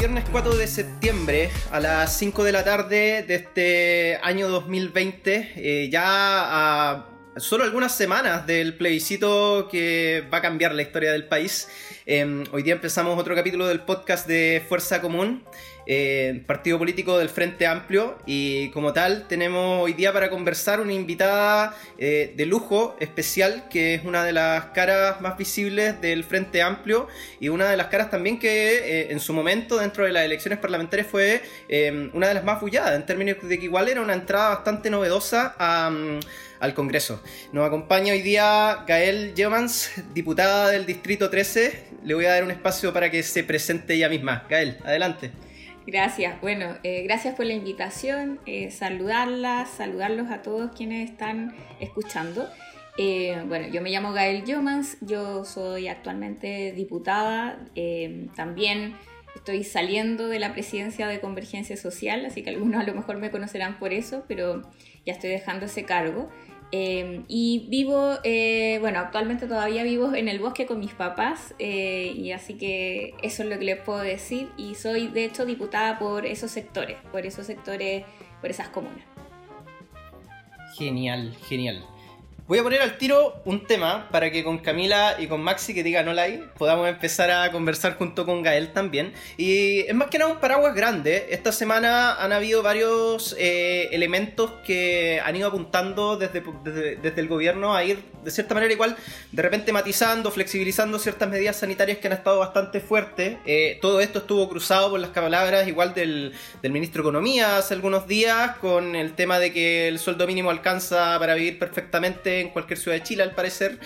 viernes 4 de septiembre a las 5 de la tarde de este año 2020, eh, ya a solo algunas semanas del plebiscito que va a cambiar la historia del país. Em, hoy día empezamos otro capítulo del podcast de Fuerza Común, eh, partido político del Frente Amplio, y como tal tenemos hoy día para conversar una invitada eh, de lujo especial, que es una de las caras más visibles del Frente Amplio y una de las caras también que eh, en su momento dentro de las elecciones parlamentarias fue em, una de las más bulladas, en términos de que igual era una entrada bastante novedosa al Congreso. Nos acompaña hoy día Gael Gemans, diputada del Distrito 13, le voy a dar un espacio para que se presente ella misma. Gael, adelante. Gracias, bueno, eh, gracias por la invitación, eh, saludarlas, saludarlos a todos quienes están escuchando. Eh, bueno, yo me llamo Gael Yomans, yo soy actualmente diputada, también estoy saliendo de la presidencia de Convergencia Social, así que algunos a lo mejor me conocerán por eso, pero ya estoy dejando ese cargo. Em, y vivo, eh, bueno, actualmente todavía vivo en el bosque con mis papás eh, y así que eso es lo que les puedo decir y soy de hecho diputada por esos sectores, por esos sectores, por esas comunas. Genial, genial. Voy a poner al tiro un tema para que con Camila y con Maxi, que digan hola ahí, podamos empezar a conversar junto con Gael también. Y es más que nada un paraguas grande. Esta semana han habido varios eh, elementos que han ido apuntando desde, desde, el gobierno a ir, de cierta manera, igual, de repente matizando, flexibilizando ciertas medidas sanitarias que han estado bastante fuertes. Eh, todo esto estuvo cruzado por las palabras igual del, del ministro de Economía hace algunos días, con el tema de que el sueldo mínimo alcanza para vivir perfectamente en cualquier ciudad de Chile, al parecer,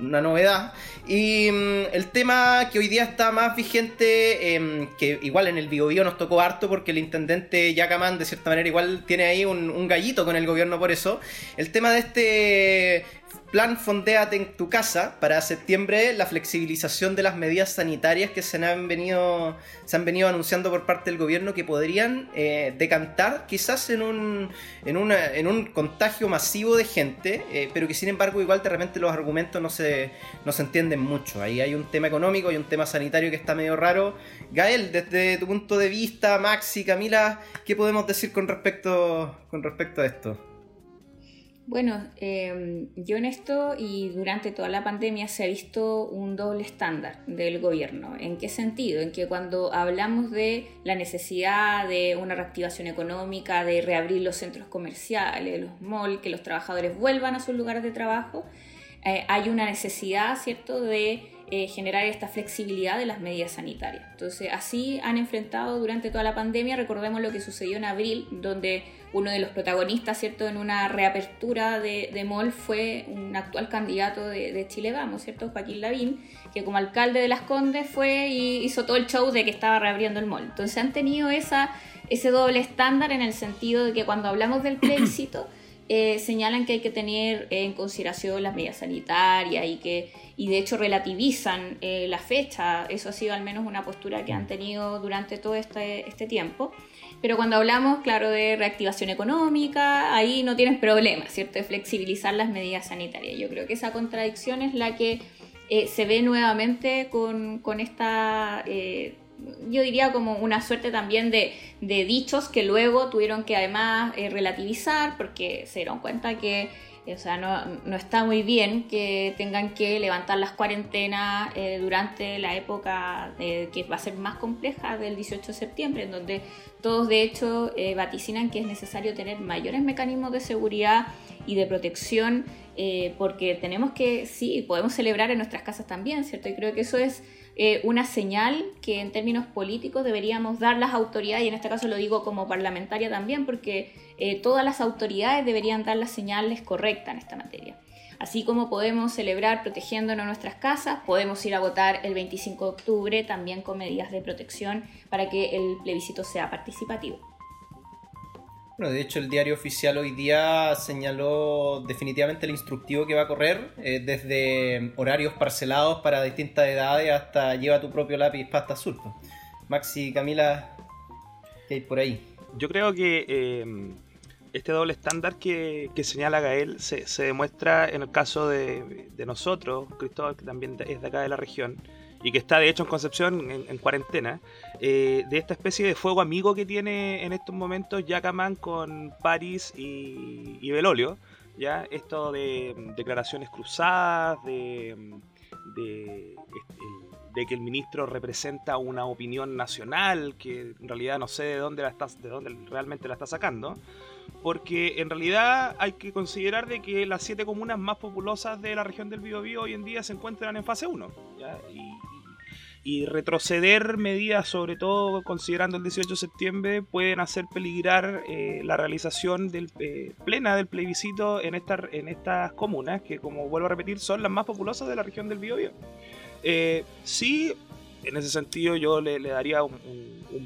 una novedad. Y mm, el tema que hoy día está más vigente, em, que igual en el Bio, nos tocó harto porque el intendente Yacaman de cierta manera igual tiene ahí un, un gallito con el gobierno por eso. El tema de este Plan Fondeate en tu casa para septiembre la flexibilización de las medidas sanitarias que se han venido, se han venido anunciando por parte del gobierno que podrían eh, decantar quizás en un, en, en un contagio masivo de gente, eh, pero que sin embargo igual de repente los argumentos no se, no se entienden mucho. Ahí hay un tema económico y un tema sanitario que está medio raro. Gael, desde tu punto de vista, Maxi, Camila, ¿qué podemos decir con respecto, con respecto a esto? Bueno, em, yo en esto y durante toda la pandemia se ha visto un doble estándar del gobierno. ¿En qué sentido? En que cuando hablamos de la necesidad de una reactivación económica, de reabrir los centros comerciales, los malls, que los trabajadores vuelvan a sus lugares de trabajo, eh, hay una necesidad, ¿cierto?, de eh, generar esta flexibilidad de las medidas sanitarias. Entonces, así han enfrentado durante toda la pandemia, recordemos lo que sucedió en abril, donde uno de los protagonistas, ¿cierto?, en una reapertura de, de MOL fue un actual candidato de, Chile Vamos, ¿cierto?, Joaquín Lavín, que como alcalde de Las Condes fue y hizo todo el show de que estaba reabriendo el MOL. Entonces, han tenido esa, ese doble estándar en el sentido de que cuando hablamos del plebiscito, eh, señalan que hay que tener en consideración las medidas sanitarias y que y de hecho relativizan eh, la fecha. Eso ha sido al menos una postura que han tenido durante todo este, este tiempo. Pero cuando hablamos, claro, de reactivación económica, ahí no tienes problema, ¿cierto? De flexibilizar las medidas sanitarias. Yo creo que esa contradicción es la que eh, se ve nuevamente con, con esta yo diría como una suerte también de, dichos que luego tuvieron que además eh, relativizar porque se dieron cuenta que o sea, no, está muy bien que tengan que levantar las cuarentenas eh, durante la época eh, que va a ser más compleja del 18 de septiembre, en donde todos de hecho vaticinan que es necesario tener mayores mecanismos de seguridad y de protección, porque tenemos que, sí, podemos celebrar en nuestras casas también, ¿cierto? Y creo que eso es eh, una señal que en términos políticos deberíamos dar las autoridades, y en este caso lo digo como parlamentaria también, porque eh, todas las autoridades deberían dar las señales correctas en esta materia. Así como podemos celebrar protegiéndonos nuestras casas, podemos ir a votar el 25 de octubre también con medidas de protección para que el plebiscito sea participativo. Bueno, de hecho el diario oficial hoy día señaló definitivamente el instructivo que va a correr, eh, desde horarios parcelados para distintas edades hasta lleva tu propio lápiz pasta azul. Maxi, Camila, ¿qué hay por ahí? Yo creo que eh, este doble estándar que, señala Gael se, demuestra en el caso de, nosotros, Cristóbal, que también es de acá de la región, y que está de hecho en Concepción en, cuarentena, eh, de esta especie de fuego amigo que tiene en estos momentos Yacaman con París y, y Belolio, ¿ya? Esto de mm, declaraciones cruzadas, de, mm, de, este, de, que el ministro representa una opinión nacional, que en realidad no sé de dónde, la está, de dónde realmente la está sacando, porque en realidad hay que considerar de que las siete comunas más populosas de la región del Biobío hoy en día se encuentran en fase 1, Y, y retroceder medidas, sobre todo considerando el 18 de septiembre, pueden hacer peligrar eh, la realización del, eh, plena del plebiscito en, esta, en estas comunas, que como vuelvo a repetir, son las más populosas de la región del Biobío. Eh, sí, en ese sentido yo le, daría un,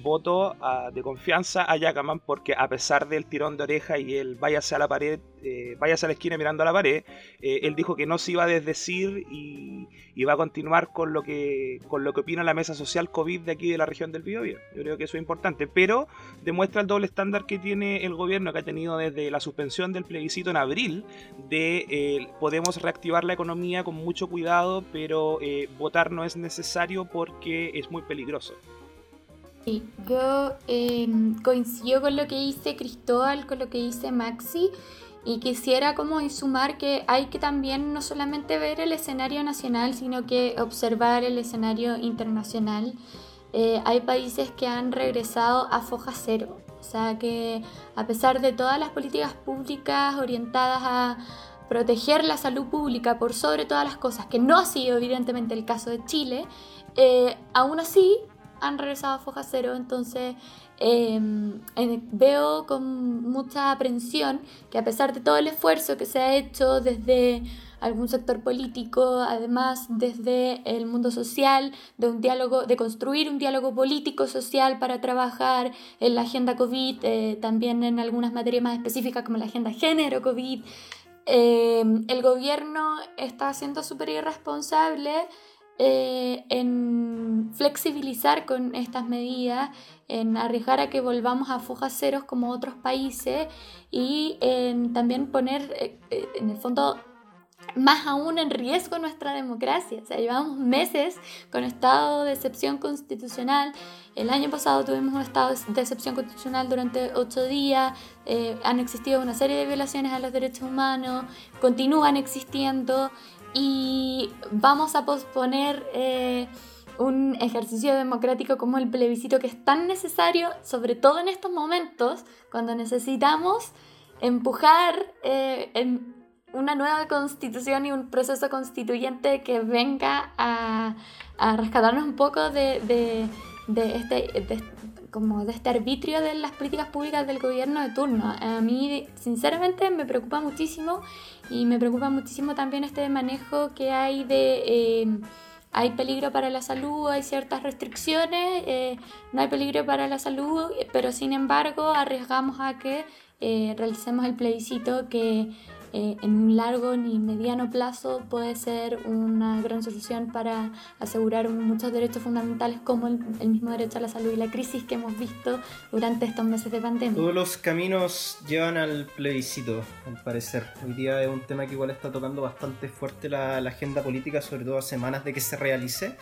voto de confianza a Yacaman porque a pesar del tirón de oreja y el váyase a la pared, eh, váyase a la esquina mirando a la pared, eh, él dijo que no se iba a desdecir y, va a continuar con lo que con lo que opina la mesa social COVID de aquí de la región del Biobío. Yo creo que eso es importante, pero demuestra el doble estándar que tiene el gobierno que ha tenido desde la suspensión del plebiscito en abril de eh, podemos reactivar la economía con mucho cuidado, pero votar no es necesario porque es muy peligroso. Sí, yo em, coincido con lo que dice Cristóbal, con lo que dice Maxi. Y quisiera como sumar que hay que también no solamente ver el escenario nacional, sino que observar el escenario internacional. Eh, hay países que han regresado a foja cero, o sea que a pesar de todas las políticas públicas orientadas a proteger la salud pública por sobre todas las cosas, que no ha sido evidentemente el caso de Chile, eh, aún así han regresado a foja cero, entonces Em, veo con mucha aprensión que a pesar de todo el esfuerzo que se ha hecho desde algún sector político, además desde el mundo social, de un diálogo, de construir un diálogo político social para trabajar en la agenda COVID, eh, también en algunas materias más específicas como la agenda género COVID, em, el gobierno está siendo súper irresponsable eh, en flexibilizar con estas medidas, en arriesgar a que volvamos a fojas ceros como otros países y en también poner eh, eh, en el fondo más aún en riesgo nuestra democracia. O sea, llevamos meses con estado de excepción constitucional. El año pasado tuvimos un estado de excepción constitucional durante ocho días. han existido una serie de violaciones a los derechos humanos. Continúan existiendo y vamos a posponer eh, un ejercicio democrático como el plebiscito que es tan necesario, sobre todo en estos momentos, cuando necesitamos empujar eh, en una nueva constitución y un proceso constituyente que venga a, rescatarnos un poco de, este, como de este arbitrio de las políticas públicas del gobierno de turno. A mí, sinceramente, me preocupa muchísimo y me preocupa muchísimo también este manejo que hay de... Eh, hay peligro para la salud, hay ciertas restricciones, eh, no hay peligro para la salud, pero sin embargo arriesgamos a que eh, realicemos el plebiscito que eh, en un largo ni mediano plazo puede ser una gran solución para asegurar muchos derechos fundamentales como el, mismo derecho a la salud y la crisis que hemos visto durante estos meses de pandemia. Todos los caminos llevan al plebiscito, al parecer. Hoy día es un tema que igual está tocando bastante fuerte la, agenda política, sobre todo a semanas de que se realice.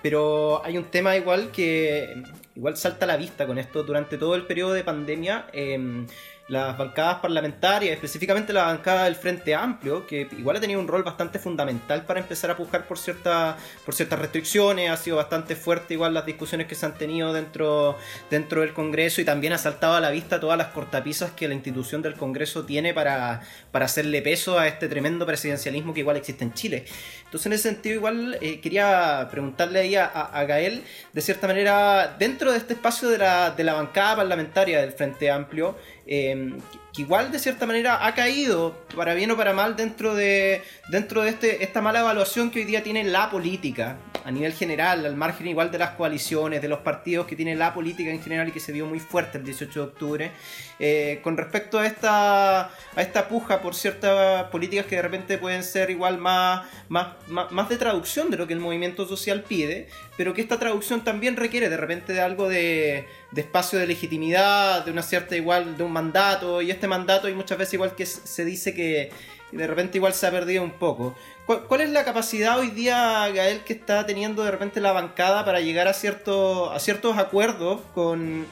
Pero hay un tema igual que igual salta a la vista con esto durante todo el periodo de pandemia. Eh, las bancadas parlamentarias, específicamente la bancada del Frente Amplio, que igual ha tenido un rol bastante fundamental para empezar a pujar por, cierta, por ciertas restricciones, ha sido bastante fuerte igual las discusiones que se han tenido dentro, dentro del Congreso y también ha saltado a la vista todas las cortapisas que la institución del Congreso tiene para, para hacerle peso a este tremendo presidencialismo que igual existe en Chile. Entonces en ese sentido igual eh, quería preguntarle ahí a, Gael, de cierta manera, dentro de este espacio de la, de la bancada parlamentaria del Frente Amplio, eh, que igual de cierta manera ha caído, para bien o para mal, dentro de, dentro de este, esta mala evaluación que hoy día tiene la política, a nivel general, al margen igual de las coaliciones, de los partidos que tiene la política en general y que se vio muy fuerte el 18 de octubre, eh, con respecto a esta, a esta puja por ciertas políticas que de repente pueden ser igual más, más, más, de traducción de lo que el movimiento social pide, pero que esta traducción también requiere de repente de algo de, de espacio de legitimidad, de una cierta igual, de un mandato, y este mandato y muchas veces igual que se dice que de repente igual se ha perdido un poco. ¿Cuál, es la capacidad hoy día, Gael, que está teniendo de repente la bancada para llegar a, cierto, a ciertos acuerdos con,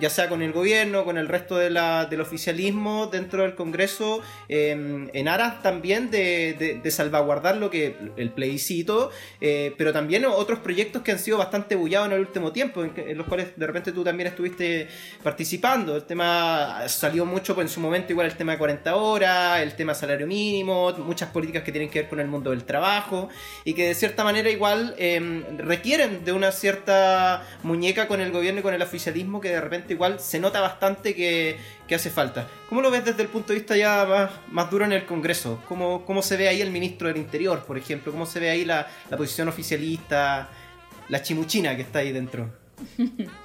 ya sea con el gobierno, con el resto del oficialismo dentro del Congreso, em, en aras también de, salvaguardar lo que el plebiscito, eh, pero también otros proyectos que han sido bastante bullados en el último tiempo, en, los cuales de repente tú también estuviste participando. El tema salió mucho pues, en su momento, igual el tema de 40 horas, el tema salario mínimo, muchas políticas que tienen que ver con el mundo del trabajo y que de cierta manera igual em, requieren de una cierta muñeca con el gobierno y con el oficialismo que de repente igual se nota bastante que, hace falta. ¿Cómo lo ves desde el punto de vista ya más, más duro en el Congreso? ¿Cómo, ¿Cómo, se ve ahí el ministro del Interior, por ejemplo? ¿Cómo se ve ahí la, la posición oficialista, la chimuchina que está ahí dentro?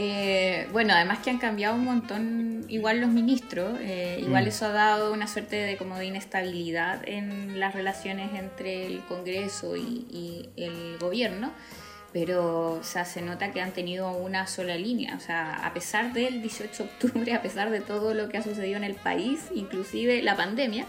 Eh, bueno, además que han cambiado un montón igual los ministros, eh, igual mm. eso ha dado una suerte de como de inestabilidad en las relaciones entre el Congreso y, el gobierno, pero o sea, se nota que han tenido una sola línea, o sea, a pesar del 18 de octubre, a pesar de todo lo que ha sucedido en el país, inclusive la pandemia,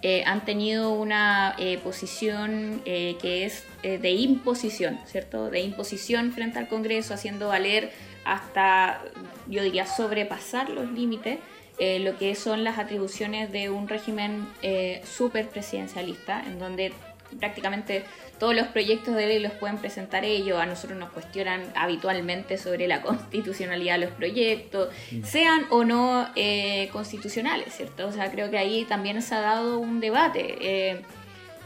eh, han tenido una posición que es de imposición, ¿cierto? De imposición frente al Congreso, haciendo valer hasta, yo diría, sobrepasar los límites, eh, lo que son las atribuciones de un régimen eh, súper presidencialista, en donde prácticamente todos los proyectos de ley los pueden presentar ellos, a nosotros nos cuestionan habitualmente sobre la constitucionalidad de los proyectos, mm. sean o no eh, constitucionales, ¿cierto? O sea, creo que ahí también se ha dado un debate. Eh,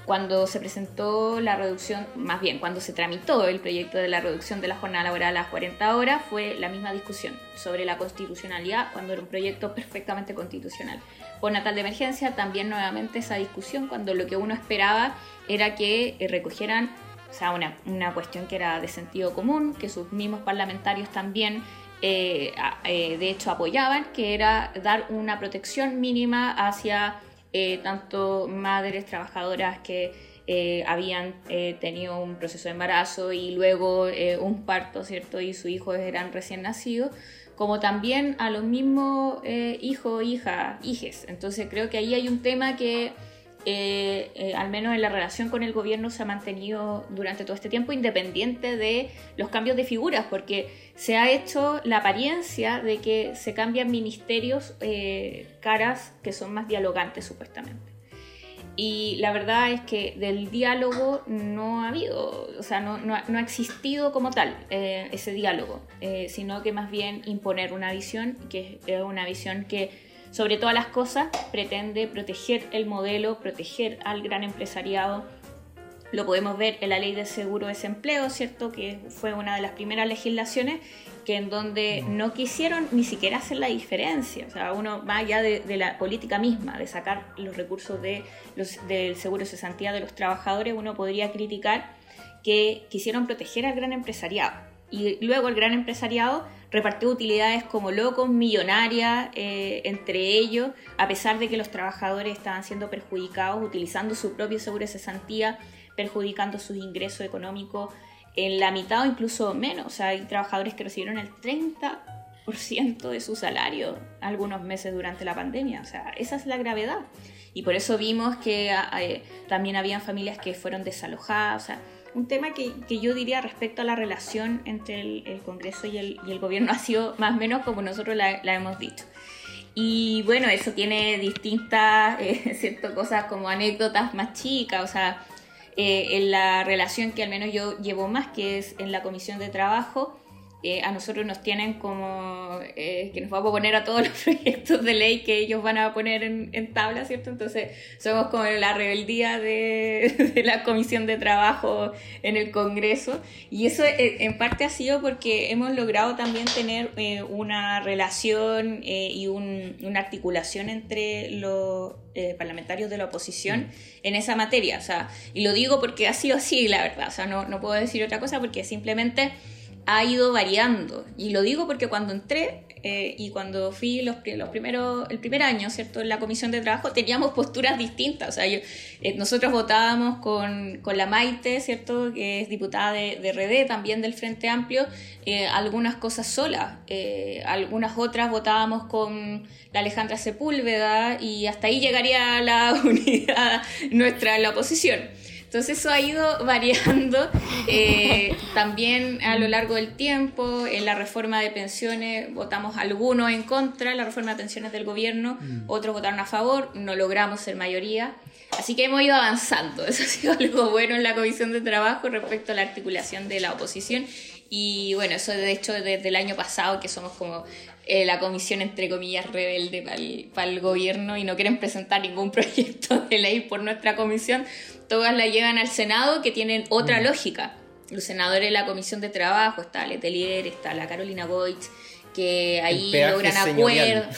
cuando se presentó la reducción, más bien cuando se tramitó el proyecto de la reducción de la jornada laboral a las 40 horas, fue la misma discusión sobre la constitucionalidad cuando era un proyecto perfectamente constitucional. Por natal de emergencia, también nuevamente esa discusión cuando lo que uno esperaba era que eh, recogieran, o sea, una, una cuestión que era de sentido común, que sus mismos parlamentarios también eh, eh, de hecho apoyaban, que era dar una protección mínima hacia eh, tanto madres trabajadoras que eh, habían eh, tenido un proceso de embarazo y luego un parto, ¿cierto? Y sus hijos eran recién nacidos, como también a los mismos hijos, hijas, hijes. Entonces creo que ahí hay un tema que eh, eh, al menos en la relación con el gobierno, se ha mantenido durante todo este tiempo independiente de los cambios de figuras, porque se ha hecho la apariencia de que se cambian ministerios eh, caras que son más dialogantes supuestamente. Y la verdad es que del diálogo no ha habido, o sea, no, no, ha existido como tal ese diálogo, sino que más bien imponer una visión, que es una visión que sobre todas las cosas, pretende proteger el modelo, proteger al gran empresariado. Lo podemos ver en la ley de seguro de desempleo, ¿cierto? Que fue una de las primeras legislaciones que en donde no quisieron ni siquiera hacer la diferencia. O sea, uno va allá de, la política misma, de sacar los recursos de los, del seguro de cesantía de los trabajadores, uno podría criticar que quisieron proteger al gran empresariado. Y luego el gran empresariado repartió utilidades como locos, millonarias eh, entre ellos, a pesar de que los trabajadores estaban siendo perjudicados utilizando su propio seguro de cesantía, perjudicando sus ingresos económicos en la mitad o incluso menos. O sea, hay trabajadores que recibieron el 30% de su salario algunos meses durante la pandemia. O sea, esa es la gravedad. Y por eso vimos que eh, también habían familias que fueron desalojadas. Un tema que, yo diría respecto a la relación entre el, Congreso y el, gobierno ha sido más o menos como nosotros la, hemos dicho. Y bueno, eso tiene distintas eh, cosas como anécdotas más chicas, o sea, eh, en la relación que al menos yo llevo más, que es en la comisión de trabajo, eh, a nosotros nos tienen como eh, que nos va a poner a todos los proyectos de ley que ellos van a poner en, en tabla, ¿cierto? Entonces somos como la rebeldía de, de, la Comisión de Trabajo en el Congreso y eso eh, en parte ha sido porque hemos logrado también tener una relación y un, una articulación entre los parlamentarios de la oposición mm. en esa materia, o sea, y lo digo porque ha sido así, la verdad, o sea, no, no puedo decir otra cosa porque simplemente ha ido variando. Y lo digo porque cuando entré, eh, y cuando fui los, primeros, el primer año, ¿cierto? En la comisión de trabajo teníamos posturas distintas. O sea, eh, nosotros votábamos con, con, la Maite, ¿cierto? Que es diputada de, de RD, también del Frente Amplio, eh, algunas cosas solas. algunas otras votábamos con la Alejandra Sepúlveda y hasta ahí llegaría la unidad nuestra en la oposición. Entonces eso ha ido variando eh, también a lo largo del tiempo. En la reforma de pensiones votamos algunos en contra, la reforma de pensiones del gobierno, mm. otros votaron a favor, no logramos ser mayoría. Así que hemos ido avanzando. Eso ha sido algo bueno en la Comisión de Trabajo respecto a la articulación de la oposición. Y bueno, eso de hecho desde el año pasado que somos como eh, la comisión, entre comillas, rebelde para el, gobierno y no quieren presentar ningún proyecto de ley por nuestra comisión, todas la llevan al Senado que tienen otra mm. lógica. Los senadores de la comisión de trabajo, está Letelier, está la Carolina Goitz, que ahí logran acuerdos.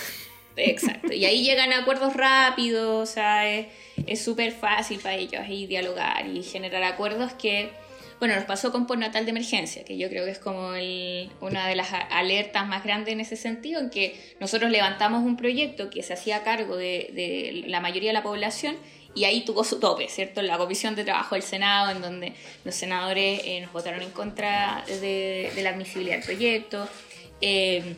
Exacto, y ahí llegan a acuerdos rápidos, o sea, es súper fácil para ellos ahí dialogar y generar acuerdos que bueno, nos pasó con postnatal de emergencia, que yo creo que es como una de las alertas más grandes en ese sentido, en que nosotros levantamos un proyecto que se hacía cargo de, la mayoría de la población y ahí tuvo su tope, ¿cierto? En la Comisión de Trabajo del Senado, en donde los senadores eh, nos votaron en contra de, la admisibilidad del proyecto. Eh,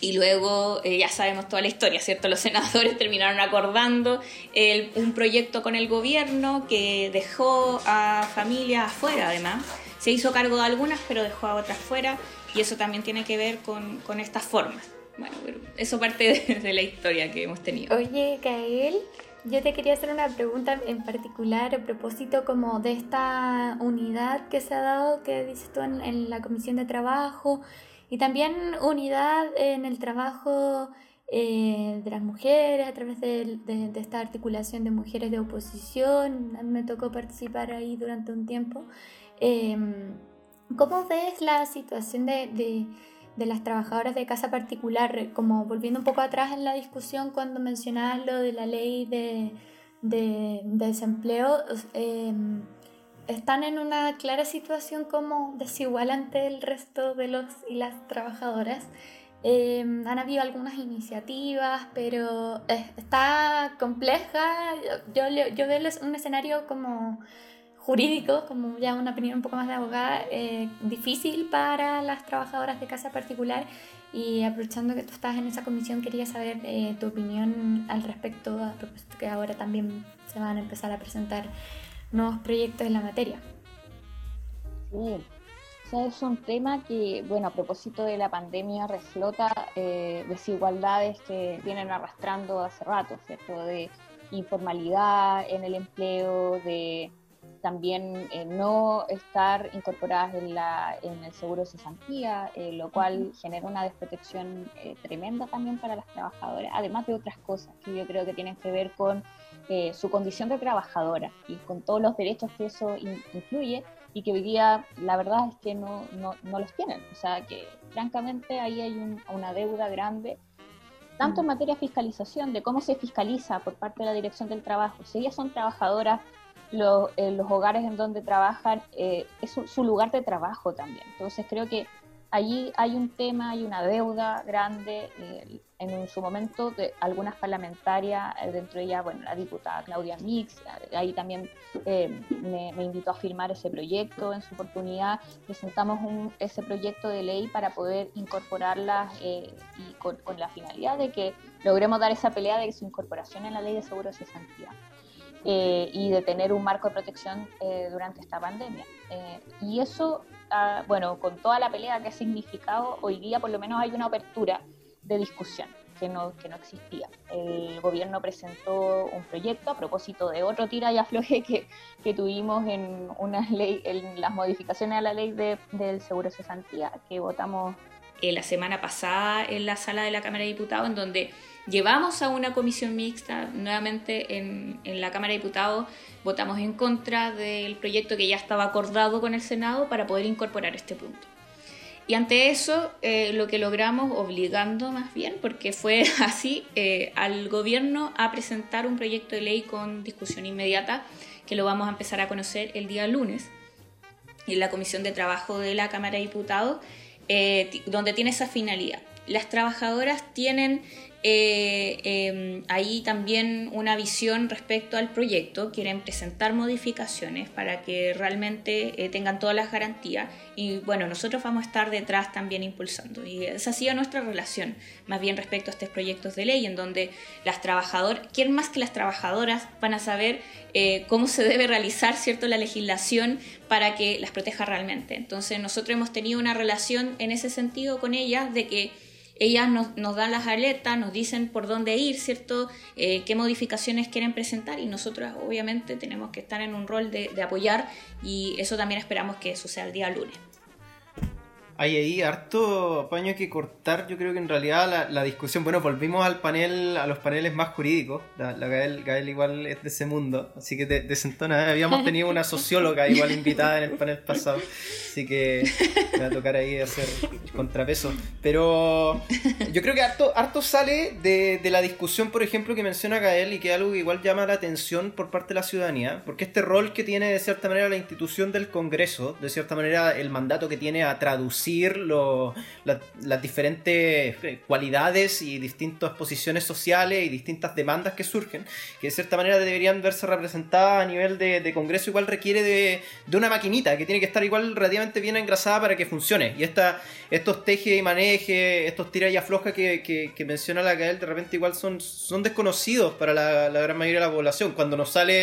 y luego eh, ya sabemos toda la historia, ¿cierto? Los senadores terminaron acordando un proyecto con el gobierno que dejó a familias afuera, además. Se hizo cargo de algunas, pero dejó a otras fuera, y eso también tiene que ver con, con estas formas. Bueno, eso parte de, de, la historia que hemos tenido. Oye, Gael, yo te quería hacer una pregunta en particular a propósito como de esta unidad que se ha dado, que dices tú en, en la comisión de trabajo y también unidad en el trabajo eh, de las mujeres a través de, esta articulación de mujeres de oposición. A mí me tocó participar ahí durante un tiempo. Em, ¿Cómo ves la situación de, las trabajadoras de casa particular? Como volviendo un poco atrás en la discusión cuando mencionabas lo de la ley de, desempleo. Em, están en una clara situación como desigual ante el resto de los y las trabajadoras. Em, han habido algunas iniciativas, pero está compleja. Yo, yo veo un escenario como jurídico, como ya una opinión un poco más de abogada, eh, difícil para las trabajadoras de casa particular. Y aprovechando que tú estás en esa comisión, quería saber eh, tu opinión al respecto, a propósito que ahora también se van a empezar a presentar nuevos proyectos en la materia. Sí, es un tema que, bueno, a propósito de la pandemia, reflota eh, desigualdades que vienen arrastrando hace rato, ¿cierto? De informalidad en el empleo, de también eh, no estar incorporadas en, la, en el seguro de cesantía, eh, lo cual genera una desprotección tremenda también para las trabajadoras, además de otras cosas que yo creo que tienen que ver con eh, su condición de trabajadora y con todos los derechos que eso incluye y que hoy día la verdad es que no, no, no los tienen. O sea que francamente ahí hay una deuda grande, tanto en materia de fiscalización, de cómo se fiscaliza por parte de la Dirección del Trabajo. Si ellas son trabajadoras, los hogares en donde trabajan eh, es su, lugar de trabajo también. Entonces creo que allí hay un tema, hay una deuda grande. Eh, en su momento, de algunas parlamentarias, eh, dentro de ella, bueno, la diputada Claudia Mix, eh, ahí también me, invitó a firmar ese proyecto. En su oportunidad presentamos ese proyecto de ley para poder incorporarlas y con, la finalidad de que logremos dar esa pelea de su incorporación en la ley de seguro de cesantía. Y de tener un marco de protección durante esta pandemia. y eso bueno, con toda la pelea que ha significado, hoy día por lo menos hay una apertura de discusión que no, que no existía. El gobierno presentó un proyecto a propósito de otro tira y afloje que, que tuvimos en, una ley, en las modificaciones a la ley de, del seguro cesantía que votamos eh, la semana pasada en la sala de la Cámara de Diputados, en donde llevamos a una comisión mixta nuevamente en, en la Cámara de Diputados votamos en contra del proyecto que ya estaba acordado con el Senado para poder incorporar este punto. Y ante eso, eh, lo que logramos, obligando más bien, porque fue así, eh, al gobierno a presentar un proyecto de ley con discusión inmediata, que lo vamos a empezar a conocer el día lunes, en la Comisión de Trabajo de la Cámara de Diputados, eh, donde tiene esa finalidad. las trabajadoras tienen eh, em, ahí también una visión respecto al proyecto, quieren presentar modificaciones para que realmente eh, tengan todas las garantías y bueno, nosotros vamos a estar detrás también impulsando y esa ha sido nuestra relación, más bien respecto a estos proyectos de ley en donde las trabajadoras, ¿quién más que las trabajadoras van a saber eh, cómo se debe realizar cierto la legislación para que las proteja realmente? Entonces nosotros hemos tenido una relación en ese sentido con ellas de que ellas nos, nos, dan las alertas, nos dicen por dónde ir, ¿cierto? Eh, qué modificaciones quieren presentar y nosotros obviamente tenemos que estar en un rol de, de apoyar y eso también esperamos que suceda el día lunes. Hay ahí harto paño que cortar. Yo creo que en realidad la, discusión. Bueno, volvimos al panel, a los paneles más jurídicos. La, Gael, igual es de ese mundo. Así que desentona. Habíamos tenido una socióloga igual invitada en el panel pasado. Así que me va a tocar ahí hacer contrapeso. Pero yo creo que harto, harto sale de, de la discusión, por ejemplo, que menciona Gael y que es algo que igual llama la atención por parte de la ciudadanía. Porque este rol que tiene de cierta manera la institución del Congreso, de cierta manera el mandato que tiene a traducir las diferentes eh, cualidades y distintas posiciones sociales y distintas demandas que surgen, que de cierta manera deberían verse representadas a nivel de, Congreso, igual requiere de, una maquinita que tiene que estar igual relativamente bien engrasada para que funcione. Y esta, estos teje y maneje, estos tira y afloja que, menciona la Gael, de repente igual son, son desconocidos para la, gran mayoría de la población. Cuando nos sale,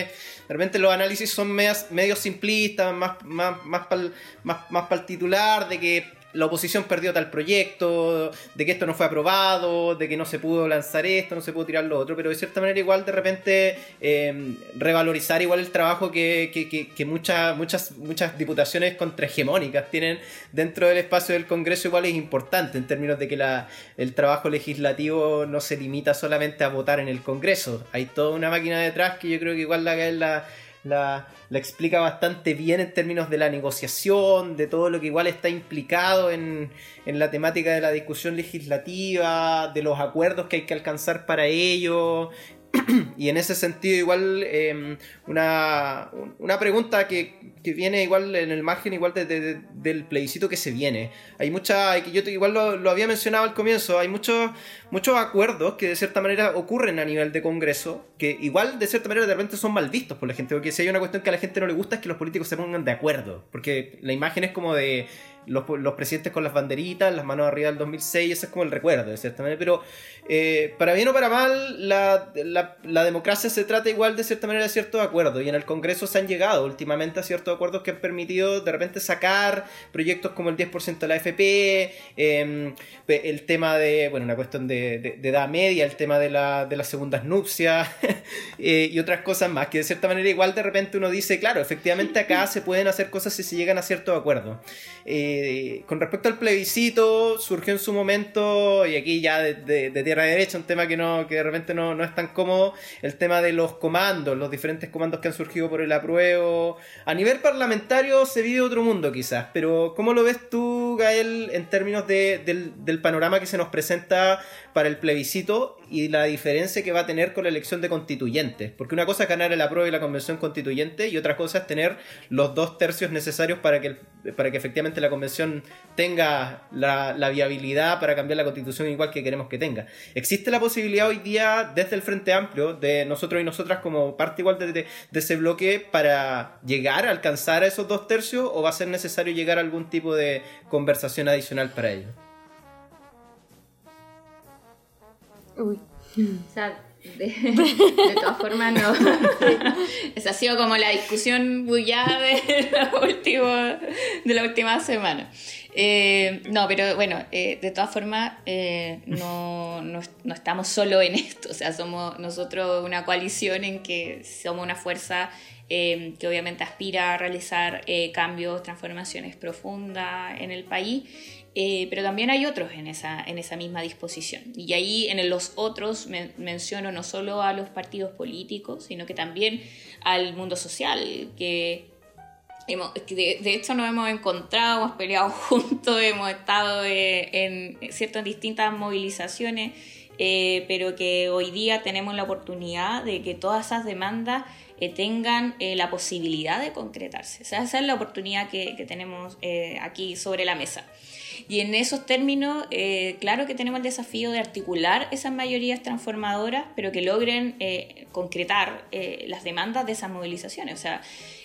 de repente los análisis son medios simplistas, más, más, más para más, más el titular, de que la oposición perdió tal proyecto, de que esto no fue aprobado, de que no se pudo lanzar esto, no se pudo tirar lo otro, pero de cierta manera igual de repente em, revalorizar igual el trabajo que, que, muchas, muchas, muchas diputaciones contrahegemónicas tienen dentro del espacio del Congreso igual es importante en términos de que la, el trabajo legislativo no se limita solamente a votar en el Congreso, hay toda una máquina detrás que yo creo que igual la, la la, la, explica bastante bien en términos de la negociación, de todo lo que igual está implicado en, en, la temática de la discusión legislativa, de los acuerdos que hay que alcanzar para ello, y en ese sentido igual em, una, una, pregunta que, que, viene igual en el margen igual del plebiscito que se viene. Hay mucha, yo igual lo, lo, había mencionado al comienzo, hay muchos, muchos acuerdos que de cierta manera ocurren a nivel de Congreso, que igual de cierta manera de repente son mal por la gente, porque si hay una cuestión que a la gente no le gusta es que los políticos se pongan de acuerdo, porque la imagen es como de los, los, presidentes con las banderitas, las manos arriba del 2006, ese es como el recuerdo, de cierta manera. Pero eh, para bien o para mal, la, democracia se trata igual de cierta manera de ciertos acuerdos. Y en el Congreso se han llegado últimamente a ciertos acuerdos que han permitido de repente sacar proyectos como el 10% de la FP, em, el tema de, bueno, una cuestión de, de, edad media, el tema de, la, de las segundas nupcias eh, y otras cosas más, que de cierta manera igual de repente uno dice, claro, efectivamente acá se pueden hacer cosas si se llegan a ciertos acuerdos. Eh, eh, con respecto al plebiscito, surgió en su momento, y aquí ya de, tierra derecha, un tema que, no, que de repente no, no, es tan cómodo, el tema de los comandos, los diferentes comandos que han surgido por el apruebo. A nivel parlamentario se vive otro mundo quizás, pero ¿cómo lo ves tú, Gael, en términos del, del panorama que se nos presenta para el plebiscito y la diferencia que va a tener con la elección de constituyentes. Porque una cosa es ganar el apruebo y la convención constituyente y otra cosa es tener los dos tercios necesarios para que, para que efectivamente la convención tenga la, viabilidad para cambiar la constitución igual que queremos que tenga. ¿Existe la posibilidad hoy día desde el Frente Amplio de nosotros y nosotras como parte igual de, de, de ese bloque para llegar a alcanzar a esos dos tercios o va a ser necesario llegar a algún tipo de conversación adicional para ello? Uy. O sea, de, todas formas, no. Esa ha sido como la discusión bullada de la última, de la última semana. Eh, no, pero bueno, eh, de todas formas, eh, no, no, no, estamos solo en esto. O sea, somos nosotros una coalición en que somos una fuerza que obviamente aspira a realizar cambios, transformaciones profundas en el país. Eh, pero también hay otros en esa, en esa misma disposición. Y ahí en los otros menciono no solo a los partidos políticos, sino que también al mundo social, que, hemos, de, hecho nos hemos encontrado, hemos peleado juntos, hemos estado eh, en ciertas distintas movilizaciones, eh, pero que hoy día tenemos la oportunidad de que todas esas demandas eh, tengan eh, la posibilidad de concretarse. esa es la oportunidad que, que tenemos aquí sobre la mesa. Y en esos términos, claro que tenemos el desafío de articular esas mayorías transformadoras, pero que logren concretar las demandas de esas movilizaciones. O sea,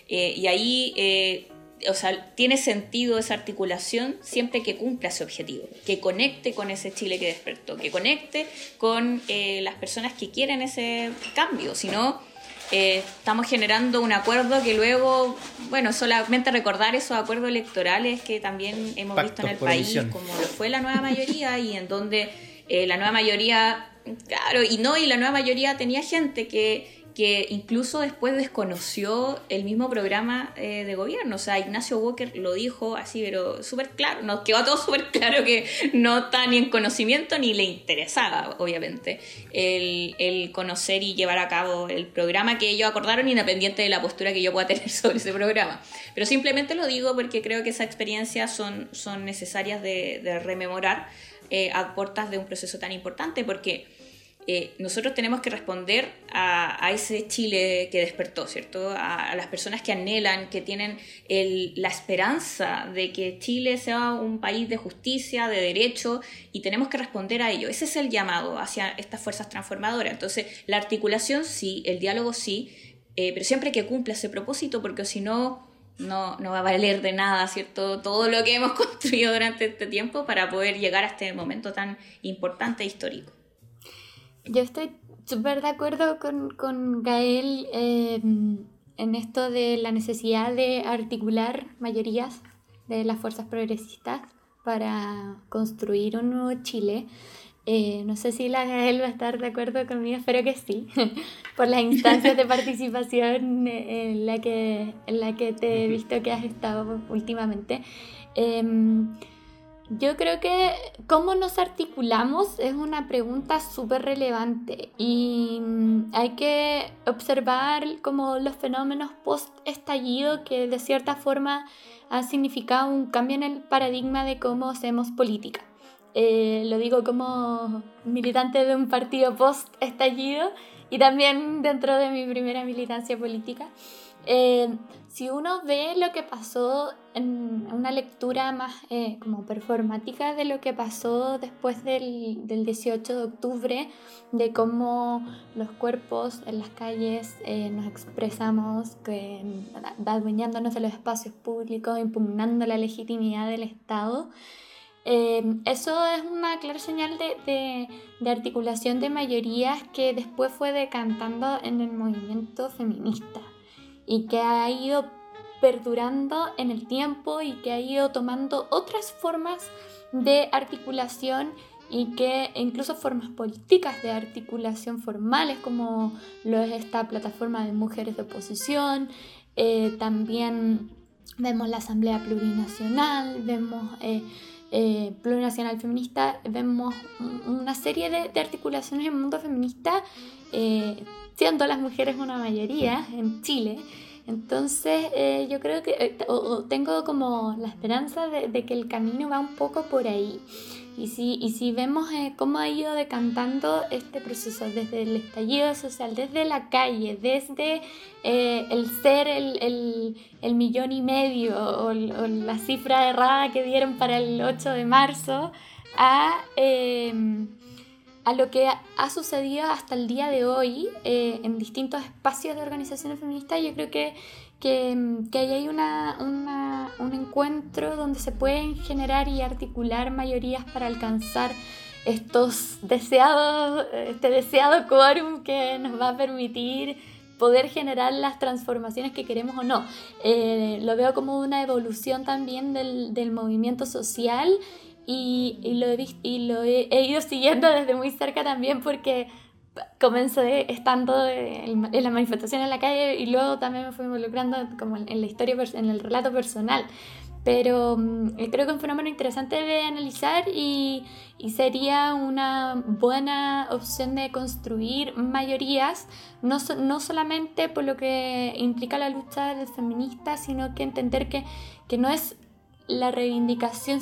y ahí o sea, tiene sentido esa articulación siempre que cumpla ese objetivo, que conecte con ese Chile que despertó, que conecte con eh, las personas que quieren ese cambio, si no, eh, estamos generando un acuerdo que luego, bueno, solamente recordar esos acuerdos electorales que también hemos visto en el país, como lo fue la nueva mayoría y en donde eh, la nueva mayoría, claro, y no, y la nueva mayoría tenía gente que que incluso después desconoció el mismo programa eh, de gobierno. O sea, Ignacio Walker lo dijo así, pero súper claro, nos quedó todo súper claro que no está ni en conocimiento ni le interesaba, obviamente, el, conocer y llevar a cabo el programa que ellos acordaron, independiente de la postura que yo pueda tener sobre ese programa. Pero simplemente lo digo porque creo que esas experiencias son, son necesarias de, de rememorar eh, a puertas de un proceso tan importante, porque eh, nosotros tenemos que responder a, ese Chile que despertó, ¿cierto? A, las personas que anhelan, que tienen la esperanza de que Chile sea un país de justicia, de derecho, y tenemos que responder a ello. Ese es el llamado hacia estas fuerzas transformadoras. Entonces, la articulación sí, el diálogo sí, eh, pero siempre que cumpla ese propósito, porque si no, no, no va a valer de nada, ¿cierto? Todo lo que hemos construido durante este tiempo para poder llegar a este momento tan importante e histórico. Yo estoy súper de acuerdo con, Gael em, en esto de la necesidad de articular mayorías de las fuerzas progresistas para construir un nuevo Chile. Eh, no sé si la Gael va a estar de acuerdo conmigo, espero que sí, por las instancias de participación en la que, en la que te he visto que has estado últimamente. Em, yo creo que cómo nos articulamos es una pregunta súper relevante y mm, hay que observar como los fenómenos post-estallido que de cierta forma han significado un cambio en el paradigma de cómo hacemos política. Eh, lo digo como militante de un partido post-estallido y también dentro de mi primera militancia política. Eh, si uno ve lo que pasó en una lectura más eh, como performática de lo que pasó después del, del, 18 de octubre, de cómo los cuerpos en las calles eh, nos expresamos, que, adueñándonos de los espacios públicos, impugnando la legitimidad del Estado, eso es una clara señal de, de, articulación de mayorías que después fue decantando en el movimiento feminista y que ha ido perdurando en el tiempo y que ha ido tomando otras formas de articulación y que incluso formas políticas de articulación formales como lo es esta plataforma de mujeres de oposición, eh, también vemos la Asamblea Plurinacional, vemos eh, eh, Plurinacional Feminista, vemos una serie de, de articulaciones en el mundo feminista siendo las mujeres una mayoría en Chile. Entonces eh, yo creo que eh, tengo como la esperanza de, que el camino va un poco por ahí. Y si, y si vemos eh, cómo ha ido decantando este proceso desde el estallido social, desde la calle, desde el ser el, el, el, millón y medio o, o, la cifra errada que dieron para el 8 de marzo, a a lo que ha sucedido hasta el día de hoy eh, en distintos espacios de organizaciones feministas, yo creo que, que, que ahí hay una, un encuentro donde se pueden generar y articular mayorías para alcanzar estos deseados, este deseado quórum que nos va a permitir poder generar las transformaciones que queremos o no. Eh, lo veo como una evolución también del, del movimiento social y, y, lo, he, y lo he, ido siguiendo desde muy cerca también porque comencé estando en, la manifestación en la calle y luego también me fui involucrando como en la historia, en el relato personal. Pero mm, creo que es un fenómeno interesante de analizar y, y, sería una buena opción de construir mayorías, no, no solamente por lo que implica la lucha del feminista, sino que entender que, que no es la reivindicación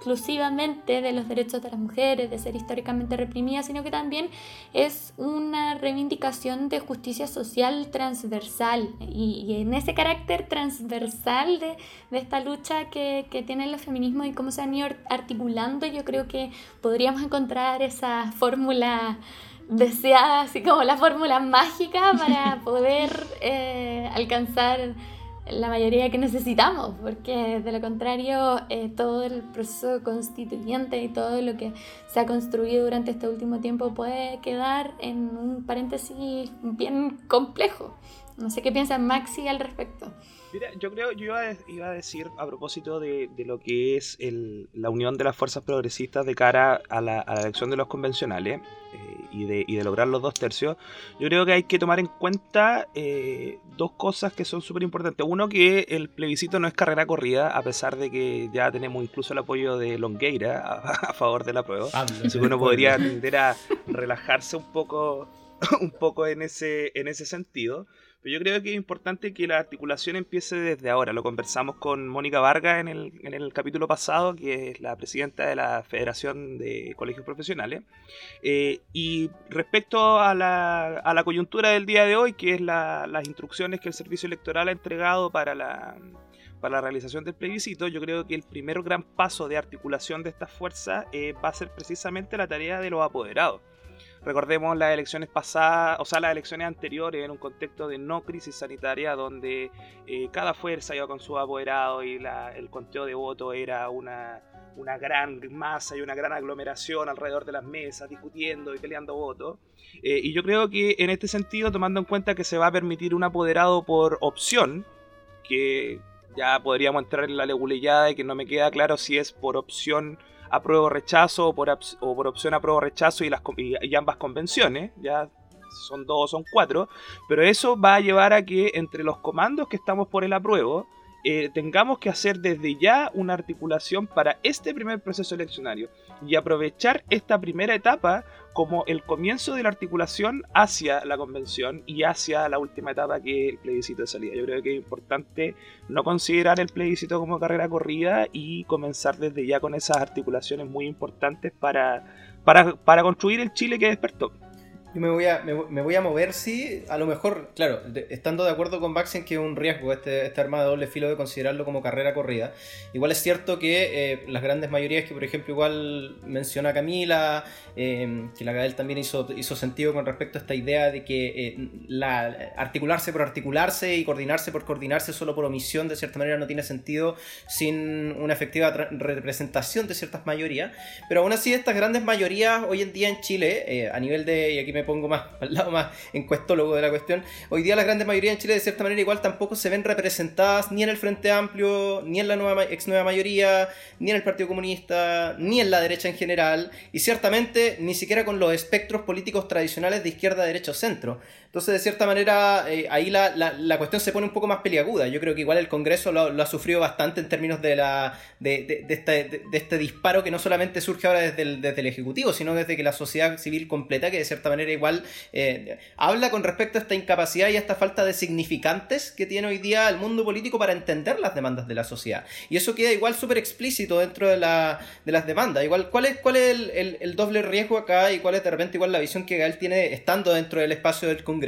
exclusivamente de los derechos de las mujeres, de ser históricamente reprimidas, sino que también es una reivindicación de justicia social transversal. Y, en ese carácter transversal de, de esta lucha que, que tienen los feminismos y cómo se han ido articulando, yo creo que podríamos encontrar esa fórmula deseada, así como la fórmula mágica para poder eh, alcanzar la mayoría que necesitamos, porque de lo contrario eh, todo el proceso constituyente y todo lo que se ha construido durante este último tiempo puede quedar en un paréntesis bien complejo. No sé qué piensa Maxi al respecto. Mira, yo creo, yo iba a, decir a propósito de, lo que es la unión de las fuerzas progresistas de cara a la, elección de los convencionales eh, y, de, lograr los dos tercios, yo creo que hay que tomar en cuenta eh, dos cosas que son súper importantes. Uno, que el plebiscito no es carrera corrida, a pesar de que ya tenemos incluso el apoyo de Longueira a, favor de la prueba. Así que uno podría tender a relajarse un poco, un poco en, ese, en ese sentido. Pero yo creo que es importante que la articulación empiece desde ahora. Lo conversamos con Mónica Vargas en el, en el capítulo pasado, que es la presidenta de la Federación de Colegios Profesionales. Eh, y respecto a la, a la, coyuntura del día de hoy, que es las instrucciones que el Servicio Electoral ha entregado para la, para la realización del plebiscito, yo creo que el primer gran paso de articulación de estas fuerzas eh, va a ser precisamente la tarea de los apoderados. Recordemos las elecciones pasadas, o sea, las elecciones anteriores en un contexto de no crisis sanitaria donde eh, cada fuerza iba con su apoderado y el conteo de votos era una, una gran masa y una gran aglomeración alrededor de las mesas discutiendo y peleando votos. Eh, y yo creo que en este sentido, tomando en cuenta que se va a permitir un apoderado por opción, que ya podríamos entrar en la leguleyada y que no me queda claro si es por opción apruebo rechazo o por, o por opción apruebo rechazo y, las, y, ambas convenciones, ya son dos son cuatro, pero eso va a llevar a que entre los comandos que estamos por el apruebo, eh, tengamos que hacer desde ya una articulación para este primer proceso eleccionario y aprovechar esta primera etapa como el comienzo de la articulación hacia la convención y hacia la última etapa que es el plebiscito de salida. Yo creo que es importante no considerar el plebiscito como carrera corrida y comenzar desde ya con esas articulaciones muy importantes para, para, para construir el Chile que despertó. Yo me voy a, me, voy a mover, sí, a lo mejor, claro, estando de acuerdo con Baxen que es un riesgo este, este arma de doble filo de considerarlo como carrera corrida. Igual es cierto que eh, las grandes mayorías que, por ejemplo, igual menciona Camila, eh, que la Gael también hizo, hizo sentido con respecto a esta idea de que eh, la, articularse por articularse y coordinarse por coordinarse solo por omisión, de cierta manera, no tiene sentido sin una efectiva representación de ciertas mayorías. Pero aún así, estas grandes mayorías hoy en día en Chile, a nivel de, y aquí me pongo más al lado más encuestólogo de la cuestión, hoy día la grandes mayoría en Chile de cierta manera igual tampoco se ven representadas ni en el Frente Amplio, ni en la nueva, ex nueva mayoría, ni en el Partido Comunista, ni en la derecha en general, y ciertamente ni siquiera con los espectros políticos tradicionales de izquierda, derecha o centro. Entonces, de cierta manera, eh, ahí la, la, cuestión se pone un poco más peliaguda. Yo creo que igual el Congreso lo, ha sufrido bastante en términos de, la, de, de, este, de, este, disparo que no solamente surge ahora desde el, desde el Ejecutivo, sino desde que la sociedad civil completa, que de cierta manera igual eh, habla con respecto a esta incapacidad y a esta falta de significantes que tiene hoy día el mundo político para entender las demandas de la sociedad. Y eso queda igual súper explícito dentro de, la, de las demandas. Igual, ¿cuál es, cuál es el, el, el, doble riesgo acá y cuál es de repente igual la visión que Gael tiene estando dentro del espacio del Congreso?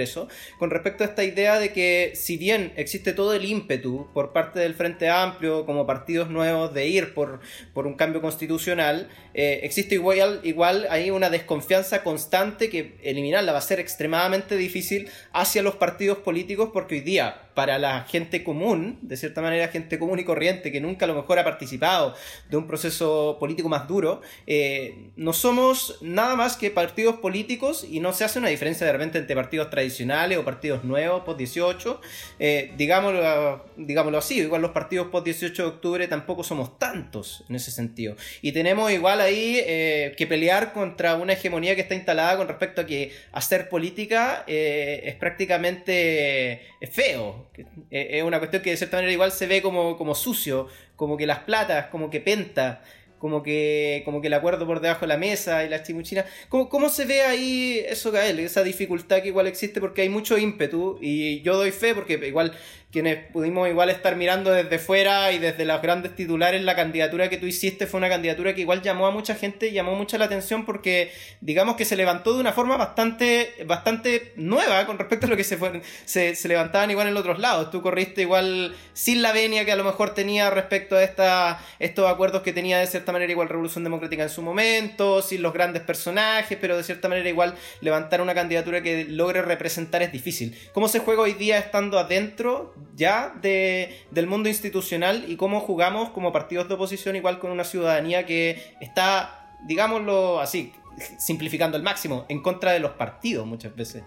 Con respecto a esta idea de que si bien existe todo el ímpetu por parte del Frente Amplio como partidos nuevos de ir por, por un cambio constitucional, eh, existe igual, igual ahí una desconfianza constante que eliminarla va a ser extremadamente difícil hacia los partidos políticos porque hoy día para la gente común, de cierta manera gente común y corriente que nunca a lo mejor ha participado de un proceso político más duro, eh, no somos nada más que partidos políticos y no se hace una diferencia de repente entre partidos tradicionales o partidos nuevos, post 18, eh, digámoslo, digámoslo así, igual los partidos post 18 de octubre tampoco somos tantos en ese sentido. Y tenemos igual ahí eh, que pelear contra una hegemonía que está instalada con respecto a que hacer política es prácticamente feo, eh, es una cuestión que de cierta manera igual se ve como, como sucio, como que las platas, como que penta, como que, como que el acuerdo por debajo de la mesa y la chimuchina. ¿Cómo, ¿Cómo se ve ahí eso, Gael? Esa dificultad que igual existe porque hay mucho ímpetu y yo doy fe porque igual quienes pudimos igual estar mirando desde fuera y desde los grandes titulares, la candidatura que tú hiciste fue una candidatura que igual llamó a mucha gente llamó mucha la atención porque digamos que se levantó de una forma bastante, bastante nueva con respecto a lo que se, fue, se, levantaban igual en otros lados. Tú corriste igual sin la venia que a lo mejor tenía respecto a esta, estos acuerdos que tenía de cierta manera igual Revolución Democrática en su momento, sin los grandes personajes, pero de cierta manera igual levantar una candidatura que logre representar es difícil. ¿Cómo se juega hoy día estando adentro ya de, del mundo institucional y cómo jugamos como partidos de oposición igual con una ciudadanía que está, digámoslo así, simplificando al máximo, en contra de los partidos muchas veces.